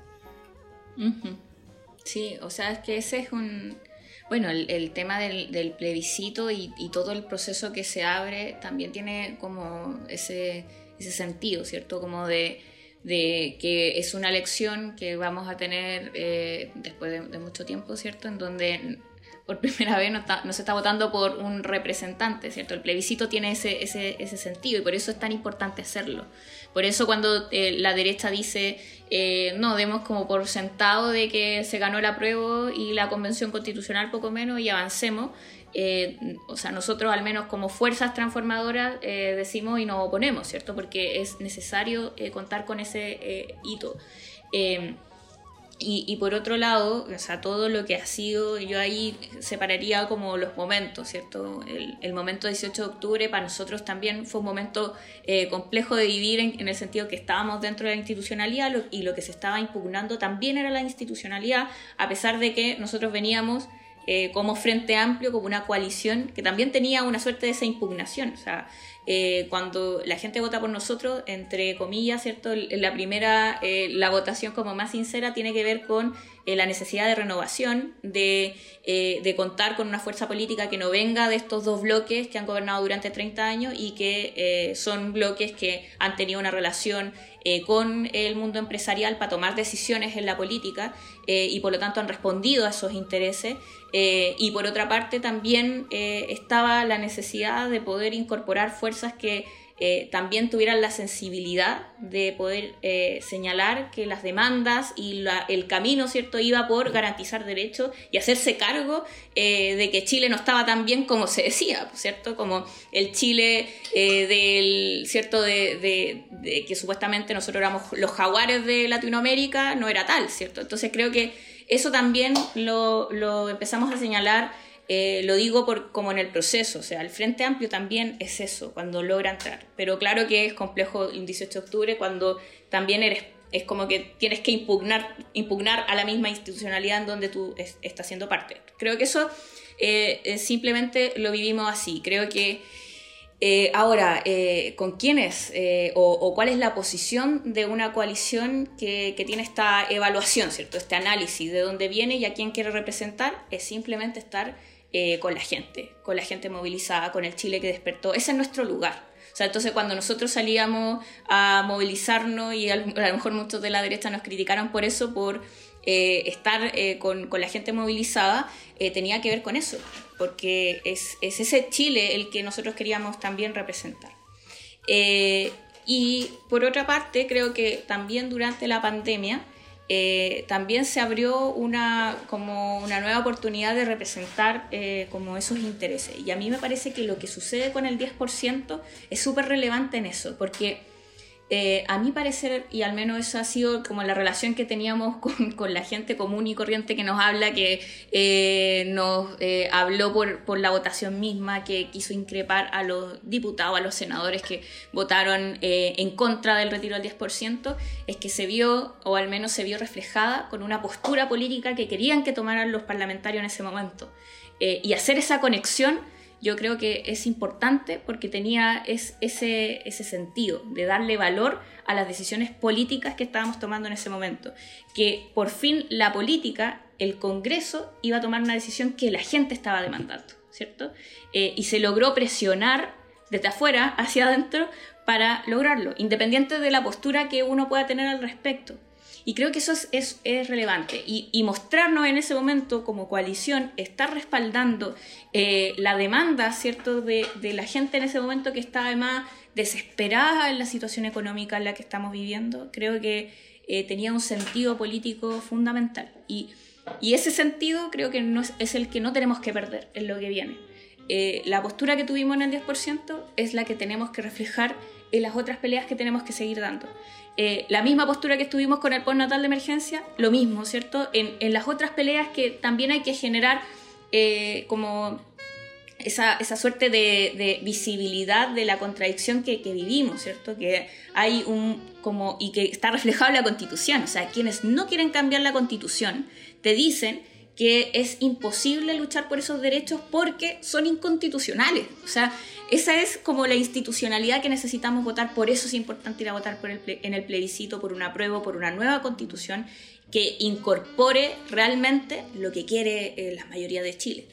Sí, o sea, es que ese es un... Bueno, el, tema del, plebiscito y, todo el proceso que se abre también tiene como ese, ese sentido, ¿cierto? Como de, que es una elección que vamos a tener eh, después de, mucho tiempo, ¿cierto? En donde por primera vez no, se está votando por un representante, ¿cierto? El plebiscito tiene ese, ese, ese sentido y por eso es tan importante hacerlo. Por eso cuando eh, la derecha dice, eh, no, demos como por sentado de que se ganó la prueba y la convención constitucional poco menos y avancemos, eh, o sea, nosotros al menos como fuerzas transformadoras decimos y nos oponemos, ¿cierto? Porque es necesario contar con ese hito. Y, por otro lado, o sea, todo lo que ha sido, yo ahí separaría como los momentos, ¿cierto? El, el momento 18 de octubre para nosotros también fue un momento eh, complejo de vivir en, el sentido que estábamos dentro de la institucionalidad y lo que se estaba impugnando también era la institucionalidad, a pesar de que nosotros veníamos eh, como Frente Amplio, como una coalición que también tenía una suerte de esa impugnación. O sea, eh, cuando la gente vota por nosotros, entre comillas, ¿cierto? La primera, eh, la votación como más sincera tiene que ver con la necesidad de renovación, de, de, contar con una fuerza política que no venga de estos dos bloques que han gobernado durante 30 años y que son bloques que han tenido una relación eh, con el mundo empresarial para tomar decisiones en la política eh, y por lo tanto han respondido a esos intereses. Eh, y por otra parte también estaba la necesidad de poder incorporar fuerzas que eh, también tuvieran la sensibilidad de poder eh, señalar que las demandas y el camino cierto iba por garantizar derechos y hacerse cargo eh, de que Chile no estaba tan bien como se decía, ¿cierto? Como el Chile del, ¿cierto? De, que supuestamente nosotros éramos los jaguares de Latinoamérica, no era tal, ¿cierto? Entonces creo que eso también lo empezamos a señalar eh, lo digo por, como en el proceso, o sea, el Frente Amplio también es eso, cuando logra entrar. Pero claro que es complejo el 18 de octubre cuando también eres, es como que tienes que impugnar, impugnar a la misma institucionalidad en donde tú estás siendo parte. Creo que eso eh, simplemente lo vivimos así. Creo que eh, ahora, ¿con quiénes o, o, cuál es la posición de una coalición que, que, tiene esta evaluación, ¿cierto? Este análisis de dónde viene y a quién quiere representar? Es simplemente estar eh, con la gente, con la gente movilizada, con el Chile que despertó. Ese es nuestro lugar. O sea, entonces cuando nosotros salíamos a movilizarnos y a, lo mejor muchos de la derecha nos criticaron por eso, por eh, estar eh, con, la gente movilizada, tenía que ver con eso, porque es, ese Chile el que nosotros queríamos también representar. y por otra parte, creo que también durante la pandemia, eh, también se abrió una, como una nueva oportunidad de representar eh, como esos intereses. Y a mí me parece que lo que sucede con el 10% es súper relevante en eso, porque eh, a mi parecer, y al menos eso ha sido como la relación que teníamos con, la gente común y corriente que nos habla, que eh, nos eh, habló por, por, la votación misma, que quiso increpar a los diputados, a los senadores que votaron en contra del retiro del 10%, es que se vio, o al menos se vio reflejada, con una postura política que querían que tomaran los parlamentarios en ese momento. y hacer esa conexión yo creo que es importante porque tenía ese, ese sentido de darle valor a las decisiones políticas que estábamos tomando en ese momento. Que por fin la política, el Congreso, iba a tomar una decisión que la gente estaba demandando, ¿cierto? Eh, y se logró presionar desde afuera hacia adentro para lograrlo, independiente de la postura que uno pueda tener al respecto. Y creo que eso es, es, relevante. Y, mostrarnos en ese momento como coalición, estar respaldando eh, la demanda, ¿cierto?, de, de, la gente en ese momento que está además desesperada en la situación económica en la que estamos viviendo, creo que eh, tenía un sentido político fundamental. Y Y ese sentido creo que no es, el que no tenemos que perder en lo que viene. Eh, la postura que tuvimos en el 10% es la que tenemos que reflejar en las otras peleas que tenemos que seguir dando. Eh, la misma postura que estuvimos con el postnatal de emergencia, lo mismo, ¿cierto? En, en las otras peleas que también hay que generar eh, como esa, esa suerte de, visibilidad de la contradicción que, que, vivimos, ¿cierto? Que hay un como y que está reflejado en la Constitución, o sea, quienes no quieren cambiar la Constitución te dicen que es imposible luchar por esos derechos porque son inconstitucionales. O sea, esa es como la institucionalidad que necesitamos votar, por eso es importante ir a votar por el en el plebiscito, por una prueba, por una nueva constitución que incorpore realmente lo que quiere eh, la mayoría de Chile.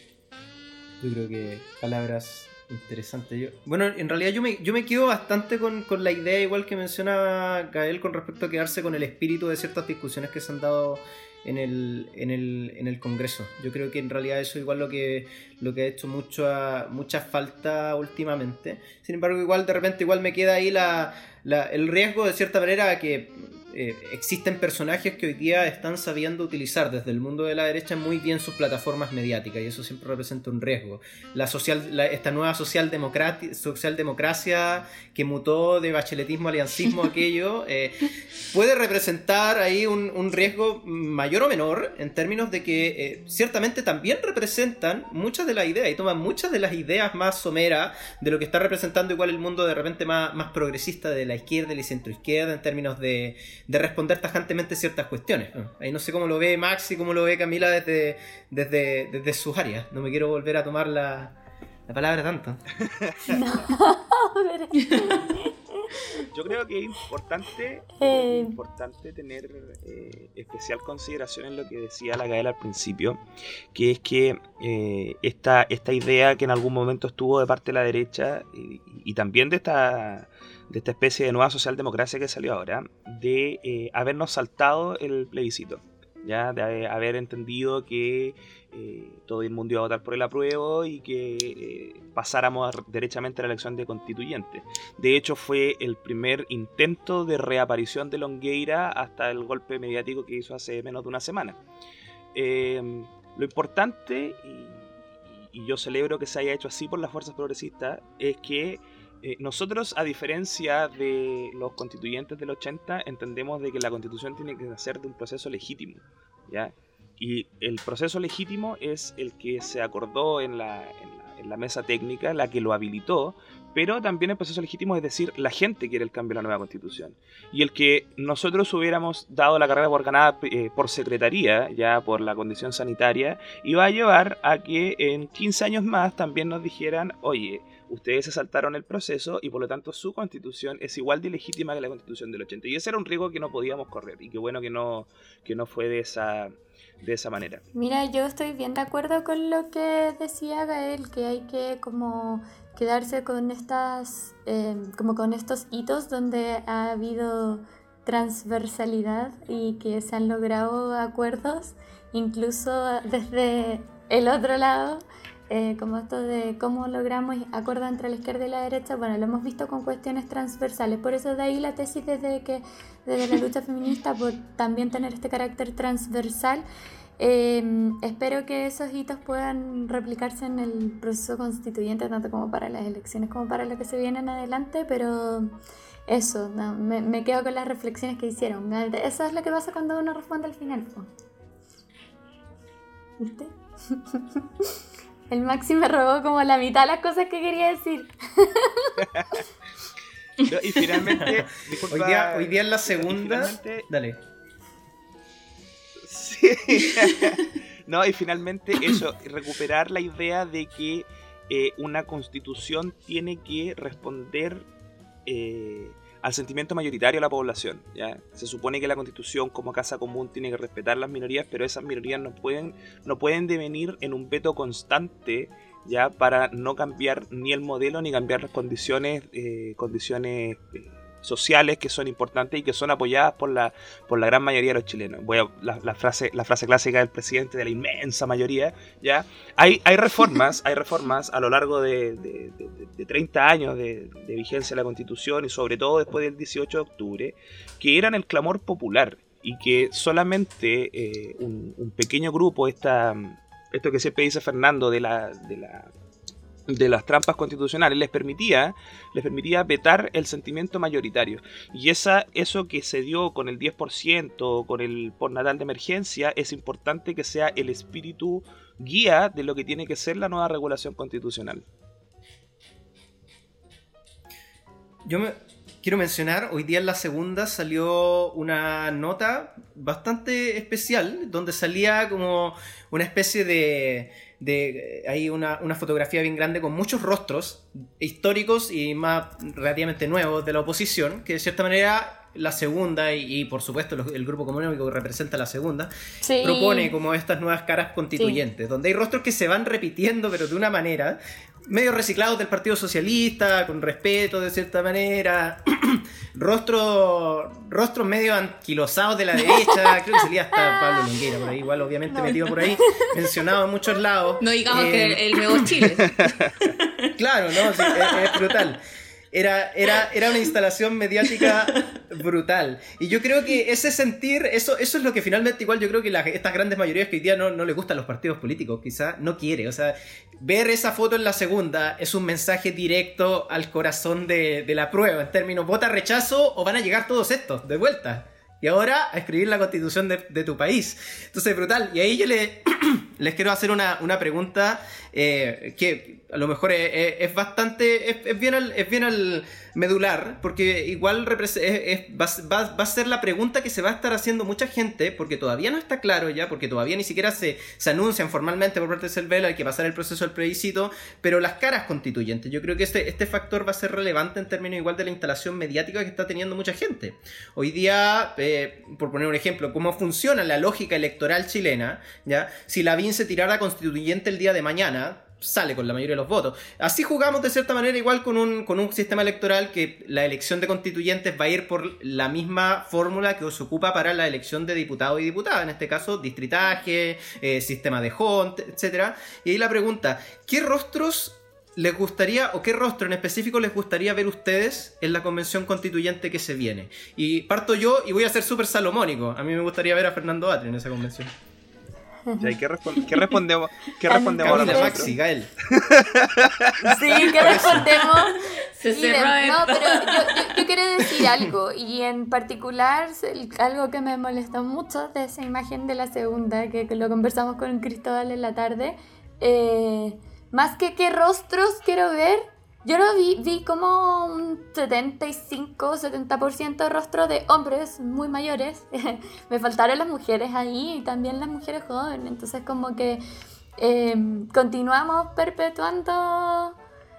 Yo creo que palabras interesantes. Yo, bueno, en realidad yo me, yo me quedo bastante con, con, la idea, igual que menciona Gael, con respecto a quedarse con el espíritu de ciertas discusiones que se han dado en el, en el, en el Congreso. Yo creo que en realidad eso igual lo que, lo que ha hecho mucho mucha falta últimamente. Sin embargo, igual de repente igual me queda ahí la, la, el riesgo de cierta manera que eh, existen personajes que hoy día están sabiendo utilizar desde el mundo de la derecha muy bien sus plataformas mediáticas y eso siempre representa un riesgo. La social, esta nueva socialdemocracia que mutó de bacheletismo a aliancismo aquello eh, puede representar ahí un, un, riesgo mayor o menor en términos de que eh, ciertamente también representan muchas de las ideas y toman muchas de las ideas más someras de lo que está representando igual el mundo de repente más, más progresista de la izquierda y la centroizquierda en términos de de responder tajantemente ciertas cuestiones. Ahí no sé cómo lo ve Max y cómo lo ve Camila desde, desde, desde sus áreas. No me quiero volver a tomar la, la palabra tanto. Yo creo que es importante, eh. importante tener eh, especial consideración en lo que decía la Gael al principio, que es que eh, esta, esta idea que en algún momento estuvo de parte de la derecha y también de esta de esta especie de nueva socialdemocracia que salió ahora, de eh, habernos saltado el plebiscito, ya de haber entendido que eh, todo el mundo iba a votar por el apruebo y que eh, pasáramos derechamente a la elección de constituyente. De hecho, fue el primer intento de reaparición de Longueira hasta el golpe mediático que hizo hace menos de una semana. lo importante, y, y yo celebro que se haya hecho así por las fuerzas progresistas, es que eh, nosotros, a diferencia de los constituyentes del 80, entendemos de que la constitución tiene que nacer de un proceso legítimo, ¿ya? Y el proceso legítimo es el que se acordó en la, mesa técnica, la que lo habilitó, pero también el proceso legítimo es decir, la gente quiere el cambio de la nueva constitución. Y el que nosotros hubiéramos dado la carrera por ganada eh, por secretaría, ya por la condición sanitaria, iba a llevar a que en 15 años más también nos dijeran, oye, ustedes se saltaron el proceso y por lo tanto su constitución es igual de legítima que la constitución del 80. Y ese era un riesgo que no podíamos correr y qué bueno que no, que no fue de esa, de esa manera. Mira, yo estoy bien de acuerdo con lo que decía Gael, que hay que como quedarse con estas, em, como con estos hitos donde ha habido transversalidad y que se han logrado acuerdos, incluso desde el otro lado eh, como esto de cómo logramos acuerdo entre la izquierda y la derecha, bueno, lo hemos visto con cuestiones transversales. Por eso de ahí la tesis desde, que, desde la lucha feminista, por también tener este carácter transversal. Em, espero que esos hitos puedan replicarse en el proceso constituyente, tanto como para las elecciones como para lo que se viene en adelante, pero eso, me, me, quedo con las reflexiones que hicieron. Eso es lo que pasa cuando uno responde al final. ¿Viste? El Maxi me robó como la mitad de las cosas que quería decir. y finalmente, hoy, día, hoy día en la segunda. Dale. Sí. no, y finalmente eso, recuperar la idea de que eh, una constitución tiene que responder eh, al sentimiento mayoritario de la población. ¿ya? Se supone que la constitución como casa común tiene que respetar las minorías, pero esas minorías no pueden, no pueden devenir en un veto constante ya para no cambiar ni el modelo ni cambiar las condiciones, eh, condiciones eh, sociales que son importantes y que son apoyadas por la, por la gran mayoría de los chilenos. Voy a, la, frase, la frase clásica del presidente de la inmensa mayoría, ¿ya? Hay, hay reformas, hay reformas a lo largo de, de, 30 años de, vigencia de la Constitución y sobre todo después del 18 de octubre, que eran el clamor popular y que solamente eh, un, pequeño grupo, esta, esto que siempre dice Fernando de la, de la de las trampas constitucionales les permitía, les permitía vetar el sentimiento mayoritario. Y esa, eso que se dio con el 10%, con el por natal de emergencia, es importante que sea el espíritu guía de lo que tiene que ser la nueva regulación constitucional. Yo me quiero mencionar, hoy día en la segunda salió una nota bastante especial, donde salía como una especie de de hay una, fotografía bien grande con muchos rostros históricos y más relativamente nuevos de la oposición, que de cierta manera la segunda y, por supuesto el grupo económico que representa la segunda propone como estas nuevas caras constituyentes, donde hay rostros que se van repitiendo pero de una manera medio reciclados del Partido Socialista, con respeto de cierta manera, rostros rostros medio anquilosados de la derecha, creo que salía hasta Pablo Longuera por ahí, igual obviamente metido por ahí, mencionado en muchos lados. No digamos que eh, el nuevo Chile. claro, no, es brutal. Era, era, era una instalación mediática brutal. Y yo creo que ese sentir, eso, eso es lo que finalmente igual yo creo que estas grandes mayorías que hoy día no, no les gustan los partidos políticos, quizá no quiere. O sea, ver esa foto en la segunda es un mensaje directo al corazón de, de la prueba, en términos, vota rechazo o van a llegar todos estos de vuelta y ahora a escribir la constitución de, tu país. Entonces, brutal. Y ahí yo le, les quiero hacer una, una pregunta eh, que a lo mejor es, bastante, es, bien al, es bien al medular, porque igual va, a ser la pregunta que se va a estar haciendo mucha gente, porque todavía no está claro ya, porque todavía ni siquiera se, se anuncian formalmente por parte de Cervela, hay que pasar el proceso del plebiscito, pero las caras constituyentes, yo creo que este, este factor va a ser relevante en términos igual de la instalación mediática que está teniendo mucha gente. Hoy día, eh, por poner un ejemplo, cómo funciona la lógica electoral chilena, ¿ya? si la BIN se tirara constituyente el día de mañana, sale con la mayoría de los votos. Así jugamos de cierta manera igual con un, con un sistema electoral que la elección de constituyentes va a ir por la misma fórmula que se ocupa para la elección de diputados y diputadas, en este caso distritaje, eh, sistema de Hunt, etc. Y ahí la pregunta, ¿qué rostros les gustaría, o qué rostro en específico les gustaría ver ustedes en la convención constituyente que se viene? Y parto yo y voy a ser súper salomónico. A mí me gustaría ver a Fernando Atri en esa convención. ¿Qué, respondemos? ¿Qué respondemos ahora Maxi, Gael. Sí, ¿qué respondemos? Se no, pero yo, yo, quiero decir algo, y en particular algo que me molestó mucho de esa imagen de la segunda, que, lo conversamos con Cristóbal en la tarde, eh, más que qué rostros quiero ver, yo lo vi, como un 75-70% rostro de hombres muy mayores. Me faltaron las mujeres ahí y también las mujeres jóvenes. Entonces como que em, continuamos perpetuando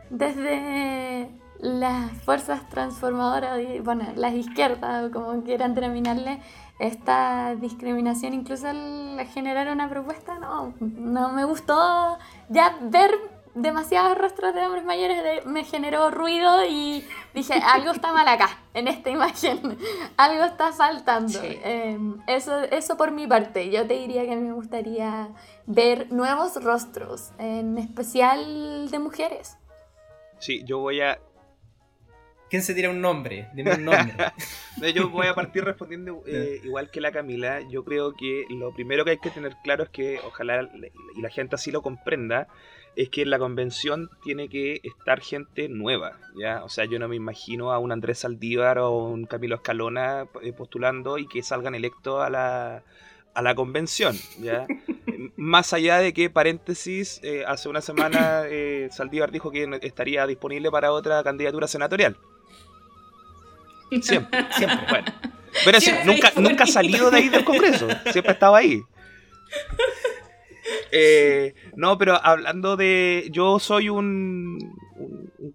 desde las fuerzas transformadoras, bueno, las izquierdas, o como quieran denominarle, esta discriminación, incluso al generar una propuesta, no, no me gustó ya ver demasiados rostros de hombres mayores me generó ruido y dije, algo está mal acá, en esta imagen, algo está faltando. Em, eso, eso por mi parte, yo te diría que me gustaría ver nuevos rostros, en especial de mujeres. Sí, yo voy a... ¿Quién se tira un nombre? Dime un nombre. yo voy a partir respondiendo eh, igual que la Camila. Yo creo que lo primero que hay que tener claro es que ojalá y la gente así lo comprenda es que en la convención tiene que estar gente nueva, ¿ya? O sea, yo no me imagino a un Andrés Saldívar o un Camilo Escalona eh, postulando y que salgan electos a la, a la convención, ¿ya? Más allá de que, paréntesis, eh, hace una semana eh, Saldívar dijo que estaría disponible para otra candidatura senatorial. Siempre, siempre, bueno. Pero nunca, nunca ha salido de ahí del Congreso, siempre estaba ahí. Eh, no, pero hablando de. Yo soy un,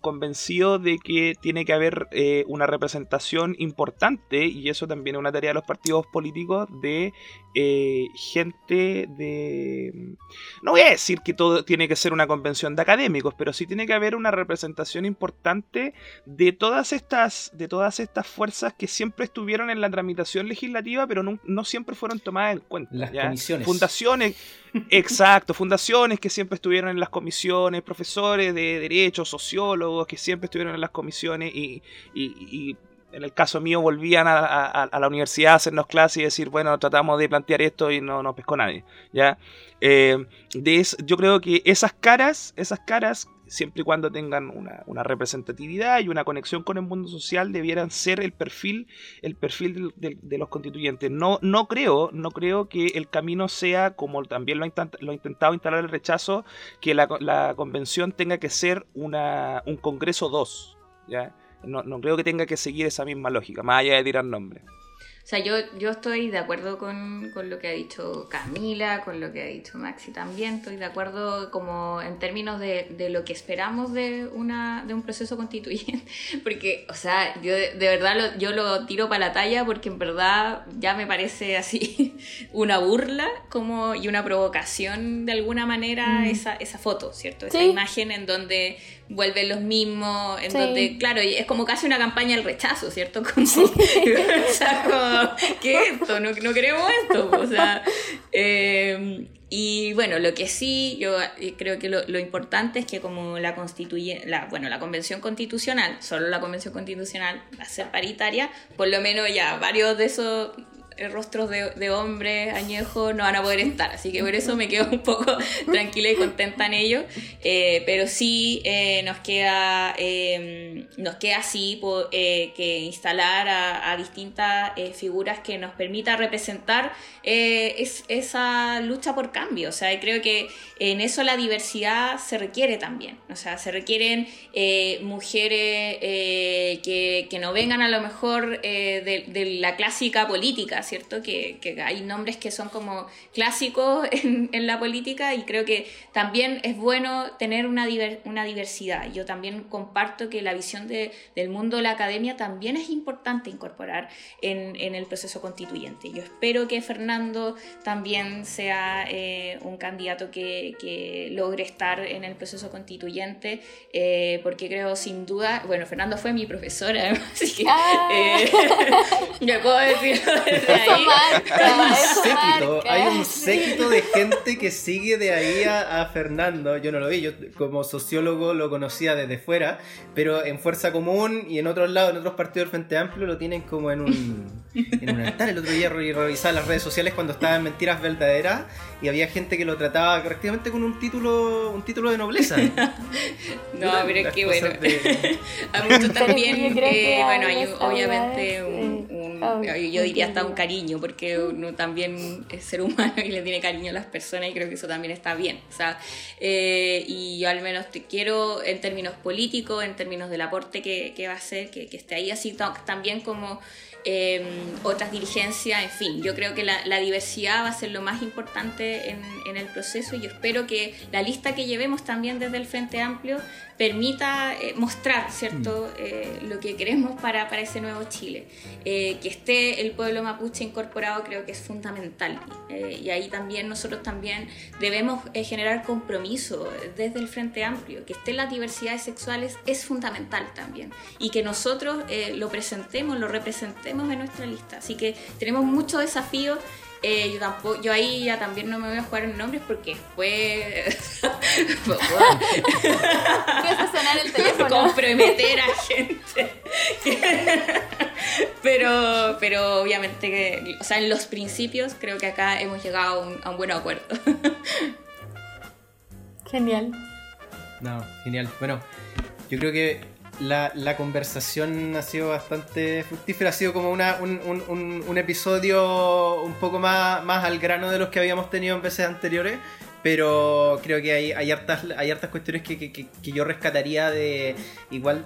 convencido de que tiene que haber eh, una representación importante, y eso también es una tarea de los partidos políticos, de eh, gente de... No voy a decir que todo tiene que ser una convención de académicos, pero sí tiene que haber una representación importante de todas estas, de todas estas fuerzas que siempre estuvieron en la tramitación legislativa, pero no, siempre fueron tomadas en cuenta. Las comisiones. Fundaciones, exacto, fundaciones que siempre estuvieron en las comisiones, profesores de derecho, sociólogos que siempre estuvieron en las comisiones y en el caso mío, volvían a, la universidad a hacernos clases y decir, bueno, tratamos de plantear esto y no nos pescó nadie. ¿ya? Eh, de yo creo que esas caras, esas caras, siempre y cuando tengan una, representatividad y una conexión con el mundo social, debieran ser el perfil, el perfil de, los constituyentes. No, no creo, no creo que el camino sea, como también lo ha, intentado instalar el rechazo, que la, la convención tenga que ser una, un Congreso 2. ¿ya? No, no creo que tenga que seguir esa misma lógica, más allá de tirar nombres. O sea, yo, yo estoy de acuerdo con, con, lo que ha dicho Camila, con lo que ha dicho Maxi también. Estoy de acuerdo como en términos de, de lo que esperamos de, una, de un proceso constituyente. Porque, o sea, yo de, verdad lo, yo lo tiro para la talla porque en verdad ya me parece así una burla como, y una provocación de alguna manera mm. esa, esa foto, ¿cierto? Esa imagen en donde vuelven los mismos, en donde, claro, es como casi una campaña del rechazo, ¿cierto? Como, o sea, como, ¿qué es esto? No, no queremos esto, o sea, eh, y bueno, lo que sí, yo eh, creo que lo, lo importante es que como la constituye, la, bueno, la convención constitucional, solo la convención constitucional va a ser paritaria, por lo menos ya varios de esos rostros de, de hombres añejos no van a poder estar. Así que por eso me quedo un poco tranquila y contenta en ello. Eh, pero sí eh, nos queda eh, nos queda así que instalar a, distintas figuras que nos permita representar es, esa lucha por cambio. O sea, creo que en eso la diversidad se requiere también. O sea, se requieren mujeres que, que, no vengan a lo mejor de, de la clásica política, ¿cierto? Que, hay nombres que son como clásicos en, la política y creo que también es bueno tener una, una diversidad. Yo también comparto que la visión de, del mundo de la academia también es importante incorporar en, el proceso constituyente. Yo espero que Fernando también sea eh, un candidato que, logre estar en el proceso constituyente, eh, porque creo sin duda, bueno, Fernando fue mi profesora, así que ah. eh, puedo decir hay, un séquito, de gente que sigue de ahí a, Fernando. Yo no lo vi, yo como sociólogo lo conocía desde fuera, pero en Fuerza Común y en otros lados, en otros partidos del Frente Amplio, lo tienen como en un, en un altar. El otro día revisaba las redes sociales cuando estaba en Mentiras Verdaderas y había gente que lo trataba prácticamente con un título un título de nobleza. no, pero es que bueno. Hay mucho también, bueno, hay obviamente un, yo diría hasta un cariño, porque uno también es ser humano y le tiene cariño a las personas y creo que eso también está bien. O sea, eh, y yo al menos te quiero en términos políticos, en términos del aporte que, que va a hacer, que, que esté ahí así también como Em, otras dirigencias, en fin, yo creo que la, diversidad va a ser lo más importante en, el proceso y yo espero que la lista que llevemos también desde el Frente Amplio permita eh, mostrar, ¿cierto?, mm. eh, lo que queremos para, para ese nuevo Chile. Eh, que esté el pueblo mapuche incorporado creo que es fundamental y ahí también nosotros también debemos generar compromiso desde el Frente Amplio, que estén las diversidades sexuales es fundamental también y que nosotros lo presentemos, lo representemos en nuestra lista. Así que tenemos muchos desafíos eh, yo tampoco, yo ahí ya también no me voy a jugar en nombres porque después a sonar el teléfono. comprometer a gente. pero, pero obviamente que, o sea, en los principios creo que acá hemos llegado a un, a un buen acuerdo. Genial. No, genial. Bueno, yo creo que la, la, conversación ha sido bastante fructífera, ha sido como una, un, un, un, episodio un poco más, más al grano de los que habíamos tenido en veces anteriores, pero creo que hay, hay, hartas, hay hartas cuestiones que, que, que yo rescataría de igual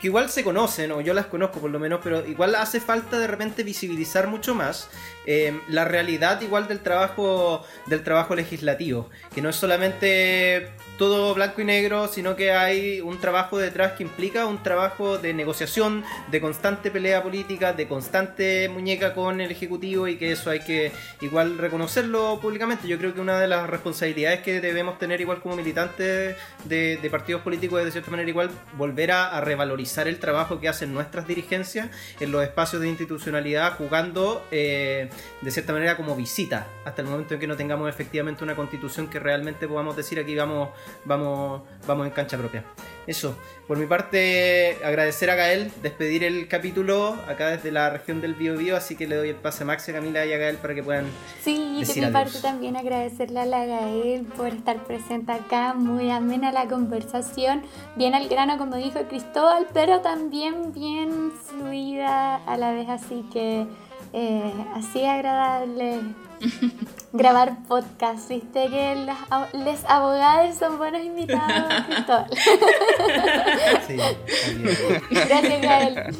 que igual se conocen, o yo las conozco por lo menos, pero igual hace falta de repente visibilizar mucho más eh, la realidad igual del trabajo, del trabajo legislativo, que no es solamente todo blanco y negro, sino que hay un trabajo detrás que implica un trabajo de negociación, de constante pelea política, de constante muñeca con el Ejecutivo y que eso hay que igual reconocerlo públicamente. Yo creo que una de las responsabilidades que debemos tener igual como militantes de, partidos políticos es de cierta manera igual volver a, revalorizar valorizar el trabajo que hacen nuestras dirigencias en los espacios de institucionalidad, jugando eh, de cierta manera como visita, hasta el momento en que no tengamos efectivamente una constitución que realmente podamos decir aquí vamos, vamos, vamos en cancha propia. Eso, por mi parte, agradecer a Gael, despedir el capítulo acá desde la región del Bio Bio, así que le doy el pase a Max, a Camila y a Gael para que puedan. Sí, decir de mi parte adiós. también agradecerle a la Gael por estar presente acá, muy amena la conversación, bien al grano como dijo Cristóbal, pero también bien fluida a la vez, así que eh, así agradable grabar podcast, viste que las les abogados son buenos invitados, Cristóbal. Sí. Gracias, Gael.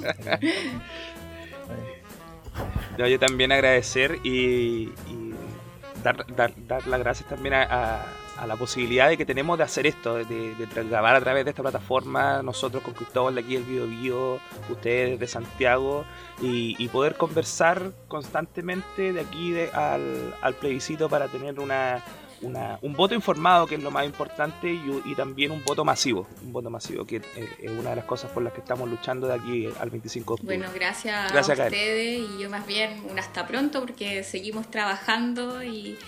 No, yo también agradecer y, y dar, dar, dar las gracias también a, a- a la posibilidad de que tenemos de hacer esto, de, de tra- grabar a través de esta plataforma, nosotros con Cristóbal de aquí del Bio Bio, ustedes de Santiago, y, y poder conversar constantemente de aquí de- al, al plebiscito para tener una, una- un voto informado, que es lo más importante, y, y también un voto masivo, un voto masivo, que eh, es una de las cosas por las que estamos luchando de aquí al 25 de octubre. Bueno, gracias, Gracias, a Gael. ustedes y yo más bien un hasta pronto porque seguimos trabajando y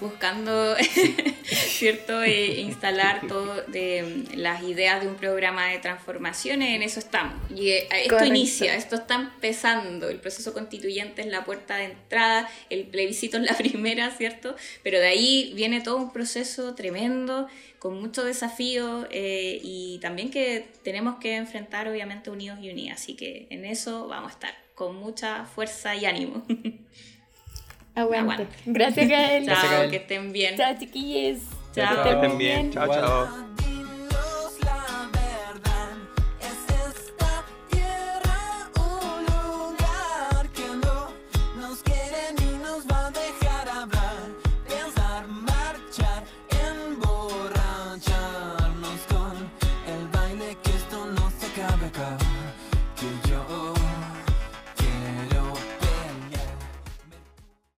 buscando, ¿cierto? Eh, instalar todo de mm, las ideas de un programa de transformaciones, en eso estamos. Y eh, esto Correcto. inicia, esto está empezando, el proceso constituyente es la puerta de entrada, el plebiscito es la primera, ¿cierto? Pero de ahí viene todo un proceso tremendo, con mucho desafío eh, y también que tenemos que enfrentar obviamente unidos y unidas, así que en eso vamos a estar con mucha fuerza y ánimo. Aguante. Aguante. Gracias, Gael. Gracias, Chao, Gael. que estén bien. Chao, chiquillos. Chao. Que estén bien. Chao, chao.